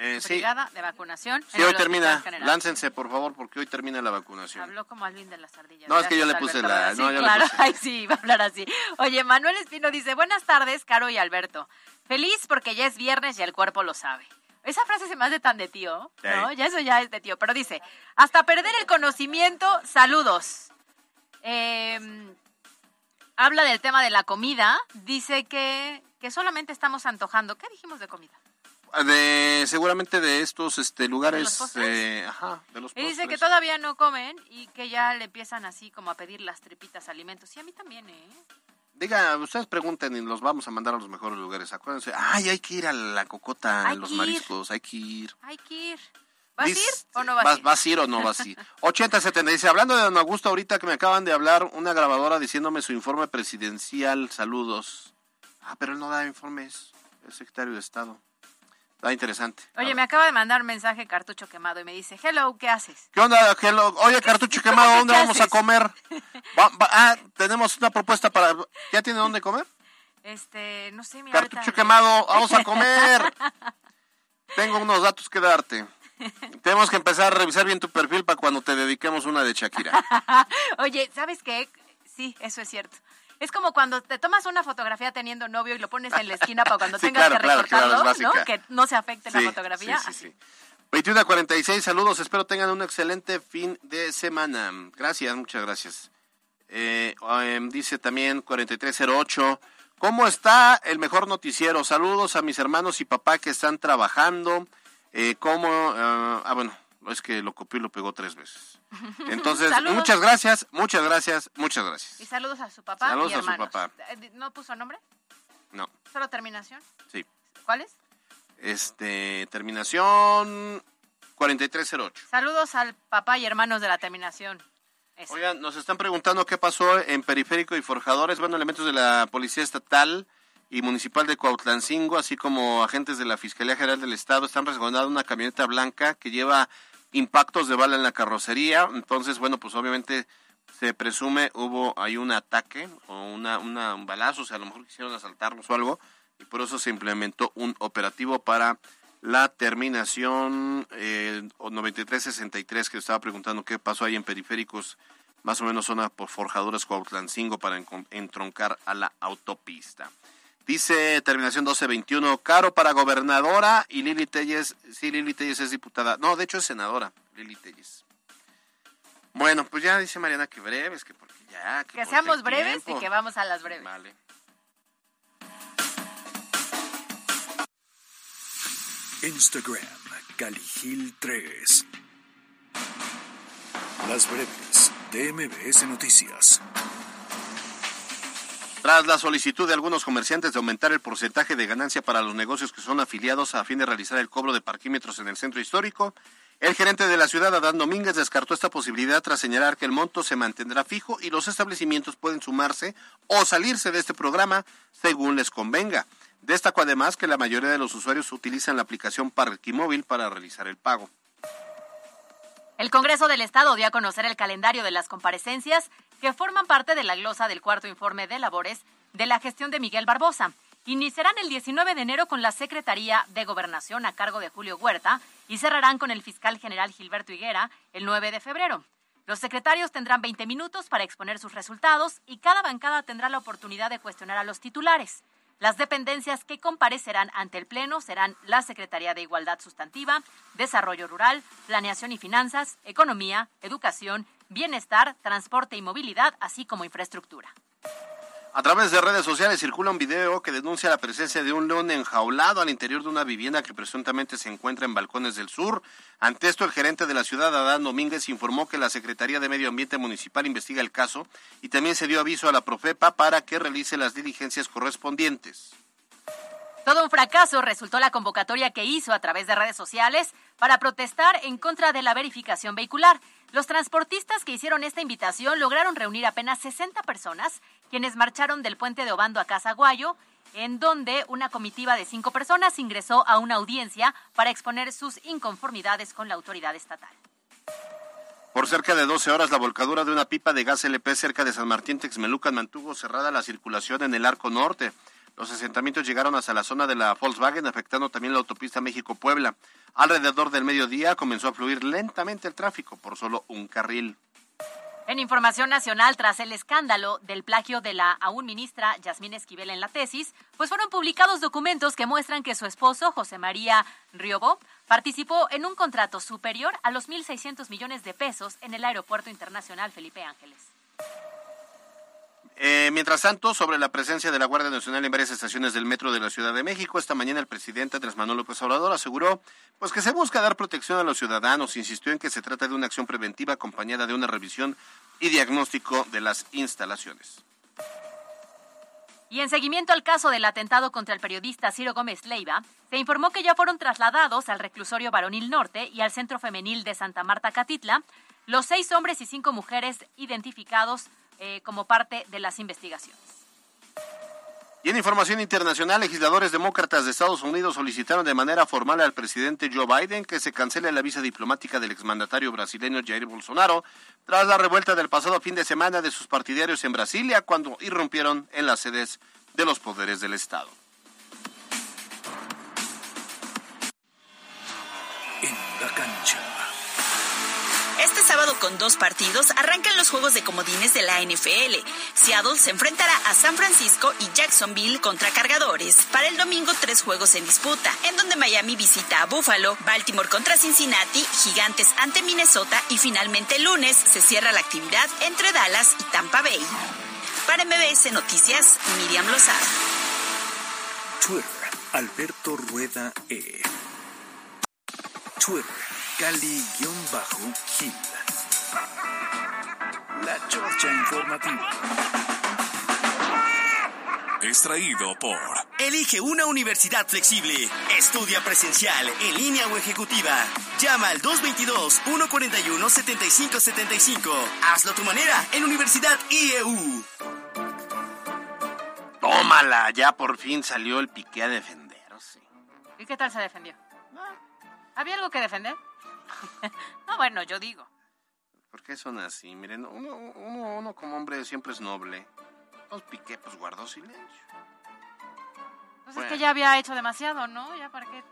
Eh, sí, Brigada de vacunación. sí, en hoy el termina. Láncense, por favor, porque hoy termina la vacunación. Habló como Alvin de las ardillas. No, es que yo le puse Alberto la-. Sí, no, yo le claro. puse. Ay, sí, va a hablar así. Oye, Manuel Espino dice, buenas tardes, Caro y Alberto. Feliz porque ya es viernes y el cuerpo lo sabe. Esa frase se me hace tan de tío, ¿no? Sí. Ya eso ya es de tío. Pero dice, hasta perder el conocimiento, saludos. Eh, habla del tema de la comida. Dice que, que solamente estamos antojando. ¿Qué dijimos de comida? De, seguramente de estos este, ¿De lugares. eh, ajá, de los Y dice que todavía no comen y que ya le empiezan así como a pedir las tripitas alimentos. Y a mí también, ¿eh? Diga, ustedes pregunten y los vamos a mandar a los mejores lugares. Acuérdense, ay, hay que ir a la cocota, a los ir. mariscos, hay que ir. Hay que ir. ¿Vas a ir o no vas, a ir? ¿Vas a ir o no vas a ir? 80-70 dice, hablando de don Augusto, ahorita que me acaban de hablar, una grabadora diciéndome su informe presidencial, saludos. Ah, pero él no da informes, el secretario de Estado. Está interesante. Oye, me acaba de mandar un mensaje cartucho quemado y me dice, hello, ¿qué haces? ¿Qué onda, Hello? Oye, cartucho quemado, ¿dónde ¿Qué vamos a comer? Va- va- ah, tenemos una propuesta para... ¿Ya tiene dónde comer? Este, no sé, mira. Cartucho ahorita- quemado, vamos a comer. Tengo unos datos que darte. Tenemos que empezar a revisar bien tu perfil para cuando te dediquemos una de Shakira. Oye, ¿sabes qué? Sí, eso es cierto. Es como cuando te tomas una fotografía teniendo novio y lo pones en la esquina para cuando Sí, tengas claro, que claro, claro, recortarlo, ¿no? Que no se afecte Sí, la fotografía. sí, sí, sí. 21 a 46, saludos, espero tengan un excelente fin de semana. Gracias, muchas gracias. Eh, em, dice también 4308, ¿Cómo está el mejor noticiero? Saludos a mis hermanos y papá que están trabajando. Eh, ¿Cómo? ah, ah, bueno, es que lo copió y lo pegó tres veces. Entonces, Saludos. muchas gracias, muchas gracias, muchas gracias. Y saludos a su papá Saludos y a su papá. Eh, ¿No puso nombre? No, ¿Solo terminación? sí. ¿Cuál es? Este, terminación 4308. Saludos al papá y hermanos de la terminación. Esa. Oigan, nos están preguntando qué pasó en Periférico y Forjadores. Bueno, elementos de la Policía Estatal y Municipal de Cuautlancingo, así como agentes de la Fiscalía General del Estado, están resguardando una camioneta blanca que lleva impactos de bala en la carrocería. Entonces, bueno, pues obviamente se presume hubo ahí un ataque o una, una, un balazo, o sea, a lo mejor quisieron asaltarlos o algo, y por eso se implementó un operativo para la terminación eh, o 9363 que estaba preguntando qué pasó ahí en periféricos, más o menos zona por Forjadoras Cuautlancingo para entroncar a la autopista. Dice terminación 1221, caro para gobernadora y Lili Telles, sí, Lili Telles es diputada, no, de hecho es senadora, Lili Telles. Bueno, pues ya dice Mariana que breves, que porque ya, Que porque seamos breves tiempo. y que vamos a las breves. Vale. Instagram, Caligil3. Las breves de MBS Noticias. Tras la solicitud de algunos comerciantes de aumentar el porcentaje de ganancia para los negocios que son afiliados a fin de realizar el cobro de parquímetros en el centro histórico, el gerente de la ciudad, Adán Domínguez, descartó esta posibilidad tras señalar que el monto se mantendrá fijo y los establecimientos pueden sumarse o salirse de este programa según les convenga. Destacó además que la mayoría de los usuarios utilizan la aplicación Parquimóvil para realizar el pago. El Congreso del Estado dio a conocer el calendario de las comparecencias que forman parte de la glosa del cuarto informe de labores de la gestión de Miguel Barbosa. Iniciarán el 19 de enero con la Secretaría de Gobernación a cargo de Julio Huerta y cerrarán con el fiscal general Gilberto Higuera el 9 de febrero. Los secretarios tendrán 20 minutos para exponer sus resultados y cada bancada tendrá la oportunidad de cuestionar a los titulares. Las dependencias que comparecerán ante el Pleno serán la Secretaría de Igualdad Sustantiva, Desarrollo Rural, Planeación y Finanzas, Economía, Educación, Bienestar, Transporte y Movilidad, así como Infraestructura. A través de redes sociales circula un video que denuncia la presencia de un león enjaulado al interior de una vivienda que presuntamente se encuentra en Balcones del Sur. Ante esto, el gerente de la ciudad, Adán Domínguez, informó que la Secretaría de Medio Ambiente Municipal investiga el caso y también se dio aviso a la Profepa para que realice las diligencias correspondientes. Todo un fracaso resultó la convocatoria que hizo a través de redes sociales para protestar en contra de la verificación vehicular. Los transportistas que hicieron esta invitación lograron reunir apenas 60 personas, quienes marcharon del puente de Obando a Casaguayo, en donde una comitiva de cinco personas ingresó a una audiencia para exponer sus inconformidades con la autoridad estatal. Por cerca de 12 horas, la volcadura de una pipa de gas LP cerca de San Martín Texmelucan mantuvo cerrada la circulación en el arco norte. Los asentamientos llegaron hasta la zona de la Volkswagen, afectando también la autopista México-Puebla. Alrededor del mediodía comenzó a fluir lentamente el tráfico por solo un carril. En información nacional, tras el escándalo del plagio de la aún ministra Yasmín Esquivel en la tesis, pues fueron publicados documentos que muestran que su esposo, José María Riobó, participó en un contrato superior a los 1.600 millones de pesos en el Aeropuerto Internacional Felipe Ángeles. Eh, mientras tanto, sobre la presencia de la Guardia Nacional en varias estaciones del metro de la Ciudad de México, esta mañana el presidente Andrés Manuel López Obrador aseguró pues que se busca dar protección a los ciudadanos. Insistió en que se trata de una acción preventiva acompañada de una revisión y diagnóstico de las instalaciones. Y en seguimiento al caso del atentado contra el periodista Ciro Gómez Leiva, se informó que ya fueron trasladados al reclusorio Varonil Norte y al Centro Femenil de Santa Marta Catitla los seis hombres y cinco mujeres identificados eh, como parte de las investigaciones. Y en información internacional, legisladores demócratas de Estados Unidos solicitaron de manera formal al presidente Joe Biden que se cancele la visa diplomática del exmandatario brasileño Jair Bolsonaro tras la revuelta del pasado fin de semana de sus partidarios en Brasilia cuando irrumpieron en las sedes de los poderes del Estado. En la cancha. Este sábado con dos partidos arrancan los juegos de comodines de la NFL. Seattle se enfrentará a San Francisco y Jacksonville contra cargadores. Para el domingo tres juegos en disputa, en donde Miami visita a Buffalo, Baltimore contra Cincinnati, Gigantes ante Minnesota y finalmente el lunes se cierra la actividad entre Dallas y Tampa Bay. Para MBS Noticias, Miriam Lozada. Twitter, Alberto Rueda E. Twitter, Cali-Gil. La Chorcha Informativa. Extraído por Elige una universidad flexible. Estudia presencial, en línea o ejecutiva. Llama al 222-141-7575. Hazlo a tu manera en Universidad IEU. Tómala, ya por fin salió el piqué a defender. Sí. ¿Y qué tal se defendió? ¿Había algo que defender? no, bueno, yo digo. ¿Por qué son así? Miren, uno, uno, uno como hombre siempre es noble. Pues Piqué pues guardó silencio. Pues es que ya había hecho demasiado, ¿no? Ya para qué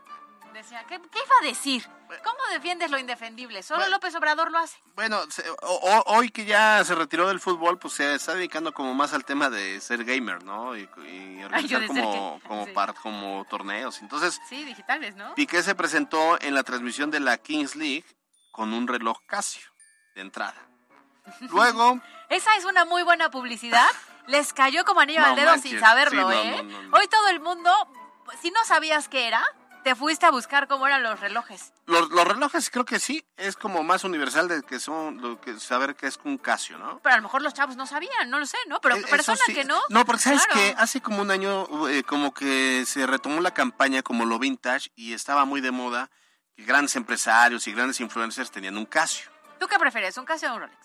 decía. ¿Qué, qué iba a decir? ¿Cómo defiendes lo indefendible? Solo Bueno. López Obrador lo hace. Bueno, o- hoy que ya se retiró del fútbol, pues se está dedicando como más al tema de ser gamer, ¿no? Y, y organizar como, que- como, sí. par- como torneos. Entonces, Sí, digitales, ¿no? Piqué se presentó en la transmisión de la Kings League con un reloj Casio de entrada. Luego, Esa es una muy buena publicidad. Les cayó como anillo No al dedo manches. sin saberlo, Sí, no, ¿eh? no. Hoy todo el mundo, si no sabías qué era, te fuiste a buscar cómo eran los relojes. los, los relojes creo que sí, es como más universal de que son lo que saber que es un Casio, ¿no? Pero a lo mejor los chavos no sabían, no lo sé, ¿no? Pero Eh, personas sí. que no. No, porque sabes claro. que hace como un año eh, como que se retomó la campaña como lo vintage y estaba muy de moda que grandes empresarios y grandes influencers tenían un Casio. ¿Tú qué prefieres, un Casio o un Rolex?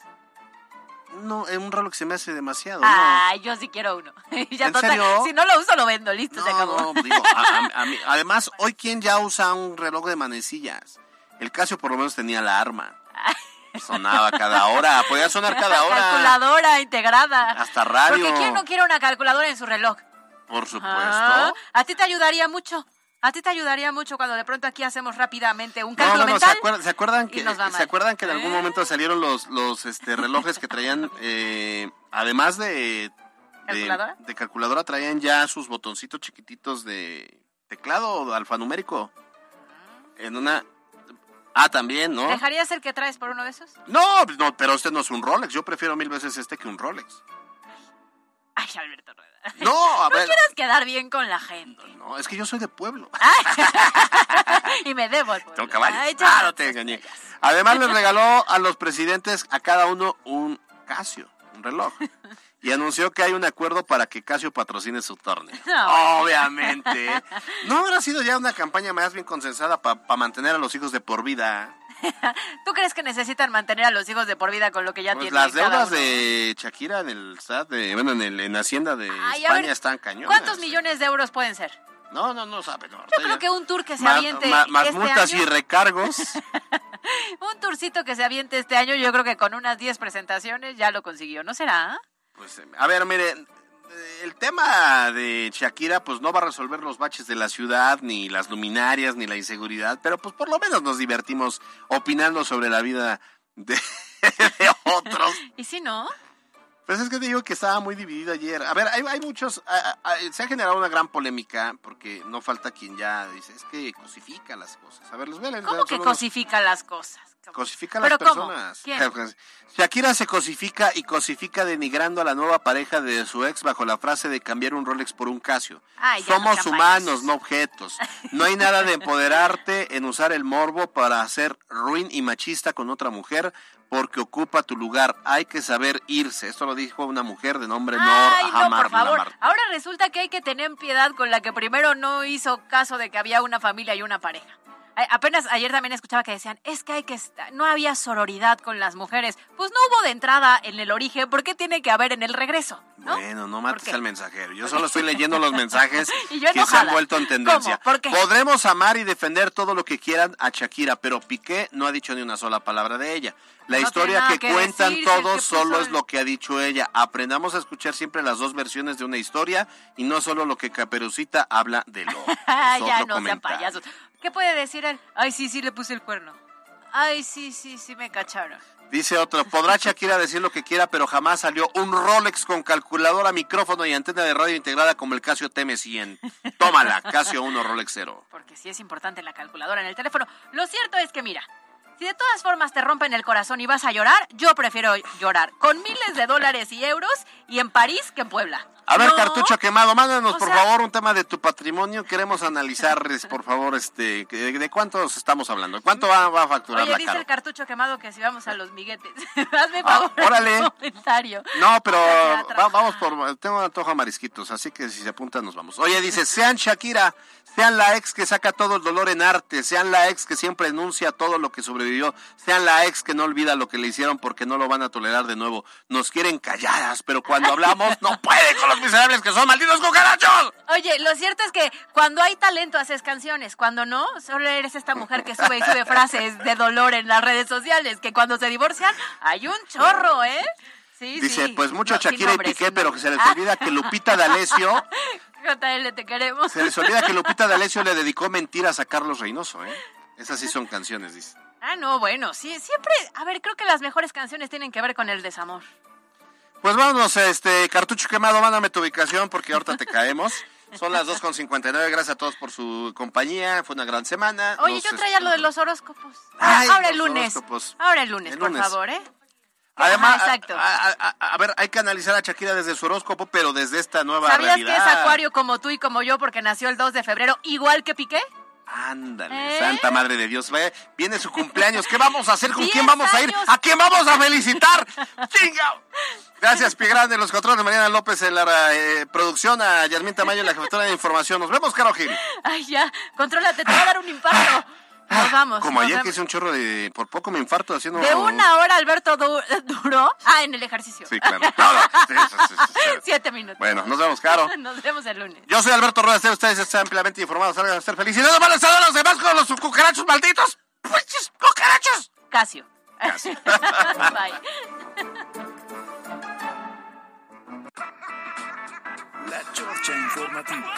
No, es un reloj se me hace demasiado. ¿no? Ay, yo sí quiero uno. ya ¿En total, serio? Si no lo uso, lo vendo, listo, se No, acabó. no, digo, a- a- a mí- además, hoy quién ya usa un reloj de manecillas. El Casio por lo menos tenía la arma. Sonaba cada hora, podía sonar cada hora. Calculadora integrada. Hasta radio. Porque ¿quién no quiere una calculadora en su reloj? Por supuesto. Ah, a ti te ayudaría mucho. A ti te ayudaría mucho cuando de pronto aquí hacemos rápidamente un No, cálculo no, no, ¿se mental. acuerdan, ¿se acuerdan que, ¿se mal. acuerdan que en algún ¿Eh? momento salieron los, los este, relojes que traían, eh, además de, de, ¿Calculadora? de calculadora, traían ya sus botoncitos chiquititos de teclado alfanumérico? En una... Ah, también, ¿no? ¿Dejarías el que traes por uno de esos? No, no, pero este no es un Rolex. Yo prefiero mil veces este que un Rolex. Ay, Alberto Rueda. No, a No ver. quieres quedar bien con la gente. No, es que yo soy de pueblo. y me debo al pueblo. Caballos. Ay. Ah, no te engañé. Además les regaló a los presidentes a cada uno un Casio, un reloj. Y anunció que hay un acuerdo para que Casio patrocine su torneo. No. Obviamente. ¿No habrá sido ya una campaña más bien consensada para mantener a los hijos de por vida? ¿Tú crees que necesitan mantener a los hijos de por vida con lo que ya Pues tienen? las deudas de Shakira en el SAT, de, bueno, en, el, en Hacienda de Ay, España ver, están cañones. ¿Cuántos millones de euros pueden ser? No, no, no sabe. No, Yo creo que un tour que se más, aviente ma- más este multas año, y recargos. un tourcito que se aviente este año, yo creo que con unas 10 presentaciones ya lo consiguió, ¿no será? Pues, eh, a ver, mire, el tema de Shakira, pues no va a resolver los baches de la ciudad, ni las luminarias, ni la inseguridad, pero pues por lo menos nos divertimos opinando sobre la vida de, de otros. ¿Y si no? Pues es que te digo que estaba muy dividido ayer. A ver, hay, hay muchos, a- se ha generado una gran polémica porque no falta quien ya dice, es que cosifica las cosas. A ver, les voy a leer ¿Cómo que los- cosifica las cosas? Cosifica a las personas. ¿Quién? Shakira se cosifica y cosifica denigrando a la nueva pareja de su ex bajo la frase de cambiar un Rolex por un Casio. Ay, no Somos humanos, no objetos. No hay nada de empoderarte en usar el morbo para ser ruin y machista con otra mujer porque ocupa tu lugar. Hay que saber irse. Esto lo dijo una mujer de nombre Nor Ay, no, por favor. Lamar. Ahora resulta que hay que tener piedad con la que primero no hizo caso de que había una familia y una pareja. Apenas ayer también escuchaba que decían, es que hay que no había sororidad con las mujeres. Pues no hubo de entrada en el origen, ¿por qué tiene que haber en el regreso? ¿no? Bueno, no mates al mensajero. Yo solo estoy leyendo los mensajes que se han vuelto en tendencia. Podremos amar y defender todo lo que quieran a Shakira, pero Piqué no ha dicho ni una sola palabra de ella. La No historia que, que cuentan decir, el todos que solo puso es el- lo que ha dicho ella. Aprendamos a escuchar siempre las dos versiones de una historia y no solo lo que Caperucita habla de lo. Ya no sean payasos. ¿Qué puede decir él? Ay, sí, sí, le puse el cuerno. Ay, sí, sí, sí, me cacharon. Dice otro, podrá Shakira decir lo que quiera, pero jamás salió un Rolex con calculadora, micrófono y antena de radio integrada como el Casio TM100. Tómala, Casio 1, Rolex 0. Porque sí es importante la calculadora en el teléfono. Lo cierto es que, mira, Si de todas formas te rompen el corazón y vas a llorar, yo prefiero llorar con miles de dólares y euros y en París que en Puebla. A ver, No. cartucho quemado, mándanos O por sea- favor un tema de tu patrimonio. Queremos analizar, es, por favor, este, de, cuántos estamos hablando. ¿Cuánto va, va a facturar Oye, la dice Caro? el cartucho quemado que si vamos a los miguetes. Hazme Ah, favor. órale. un comentario. No, pero va- vamos por. Tengo un antojo a marisquitos, así que si se apuntan, nos vamos. Oye, dice: sean Shakira, sean la ex que saca todo el dolor en arte, sean la ex que siempre enuncia todo lo que sobrevivió, sean la ex que no olvida lo que le hicieron porque no lo van a tolerar de nuevo. Nos quieren calladas, pero cuando hablamos, no pueden con los miserables que son malditos cucarachos. Oye, lo cierto es que cuando hay talento haces canciones, cuando no, solo eres esta mujer que sube y sube frases de dolor en las redes sociales, que cuando se divorcian hay un chorro, ¿eh? Sí, Dice: sí. pues mucho No, Shakira nombre, y Piqué, pero que se les olvida que Lupita D'Alessio. JL, te queremos. Se les olvida que Lupita D'Alessio le dedicó mentiras a Carlos Reynoso, ¿eh? Esas sí son canciones, dice. Ah, no, bueno, sí, siempre, a ver, creo que las mejores canciones tienen que ver con el desamor. Pues vámonos, este, cartucho quemado, mándame tu ubicación porque ahorita te caemos. Son las 2.59, gracias a todos por su compañía, fue una gran semana. Oye, yo traía este, lo de los horóscopos. Ay, Ahora el lunes. horóscopos. Ahora el lunes, El por favor, ¿eh? Además, Ajá, exacto. A, a- a- a ver, hay que analizar a Shakira desde su horóscopo, pero desde esta nueva ¿Sabías realidad. que es acuario como tú y como yo porque nació el 2 de febrero, igual que Piqué? Ándale, ¿Eh? Santa Madre de Dios, viene su cumpleaños, ¿qué vamos a hacer? ¿Con quién vamos a ir? ¿A quién vamos a felicitar? ¡Chinga! Gracias, Pie Grande, los controles, Mariana López en la eh, producción, a Yasmín Tamayo en la jefatura de información. Nos vemos, Caro Gil. Ay, ya, contrólate, te va a dar un infarto. Nos vamos. Como nos ayer vemos. que hice un chorro de... Por poco me infarto haciendo... De una hora, Alberto du- duró. Ah, en el ejercicio. Sí, claro. No, no, sí, sí, sí, sí, sí. Siete minutos. Bueno, nos vemos, Caro. Nos vemos el lunes. Yo soy Alberto Rueda, ustedes están ampliamente informados, salgan a ser felices. Y no van a estar los demás con los cucarachos malditos. ¡Puches, cucarachos! Casio. Casio. Bye. La Chorcha Informativa.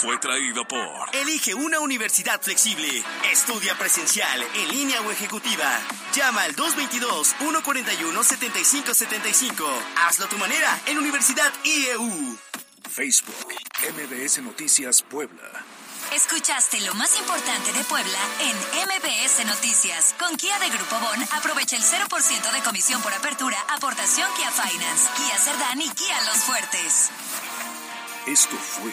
Fue traído por Elige una universidad flexible. Estudia presencial, en línea o ejecutiva. Llama al 222-141-7575. Hazlo a tu manera en Universidad IEU. Facebook, MBS Noticias Puebla. Escuchaste lo más importante de Puebla en MBS Noticias. Con Kia de Grupo Bon, aprovecha el 0% de comisión por apertura, aportación Kia Finance, Kia Cerdán y Kia Los Fuertes. Esto fue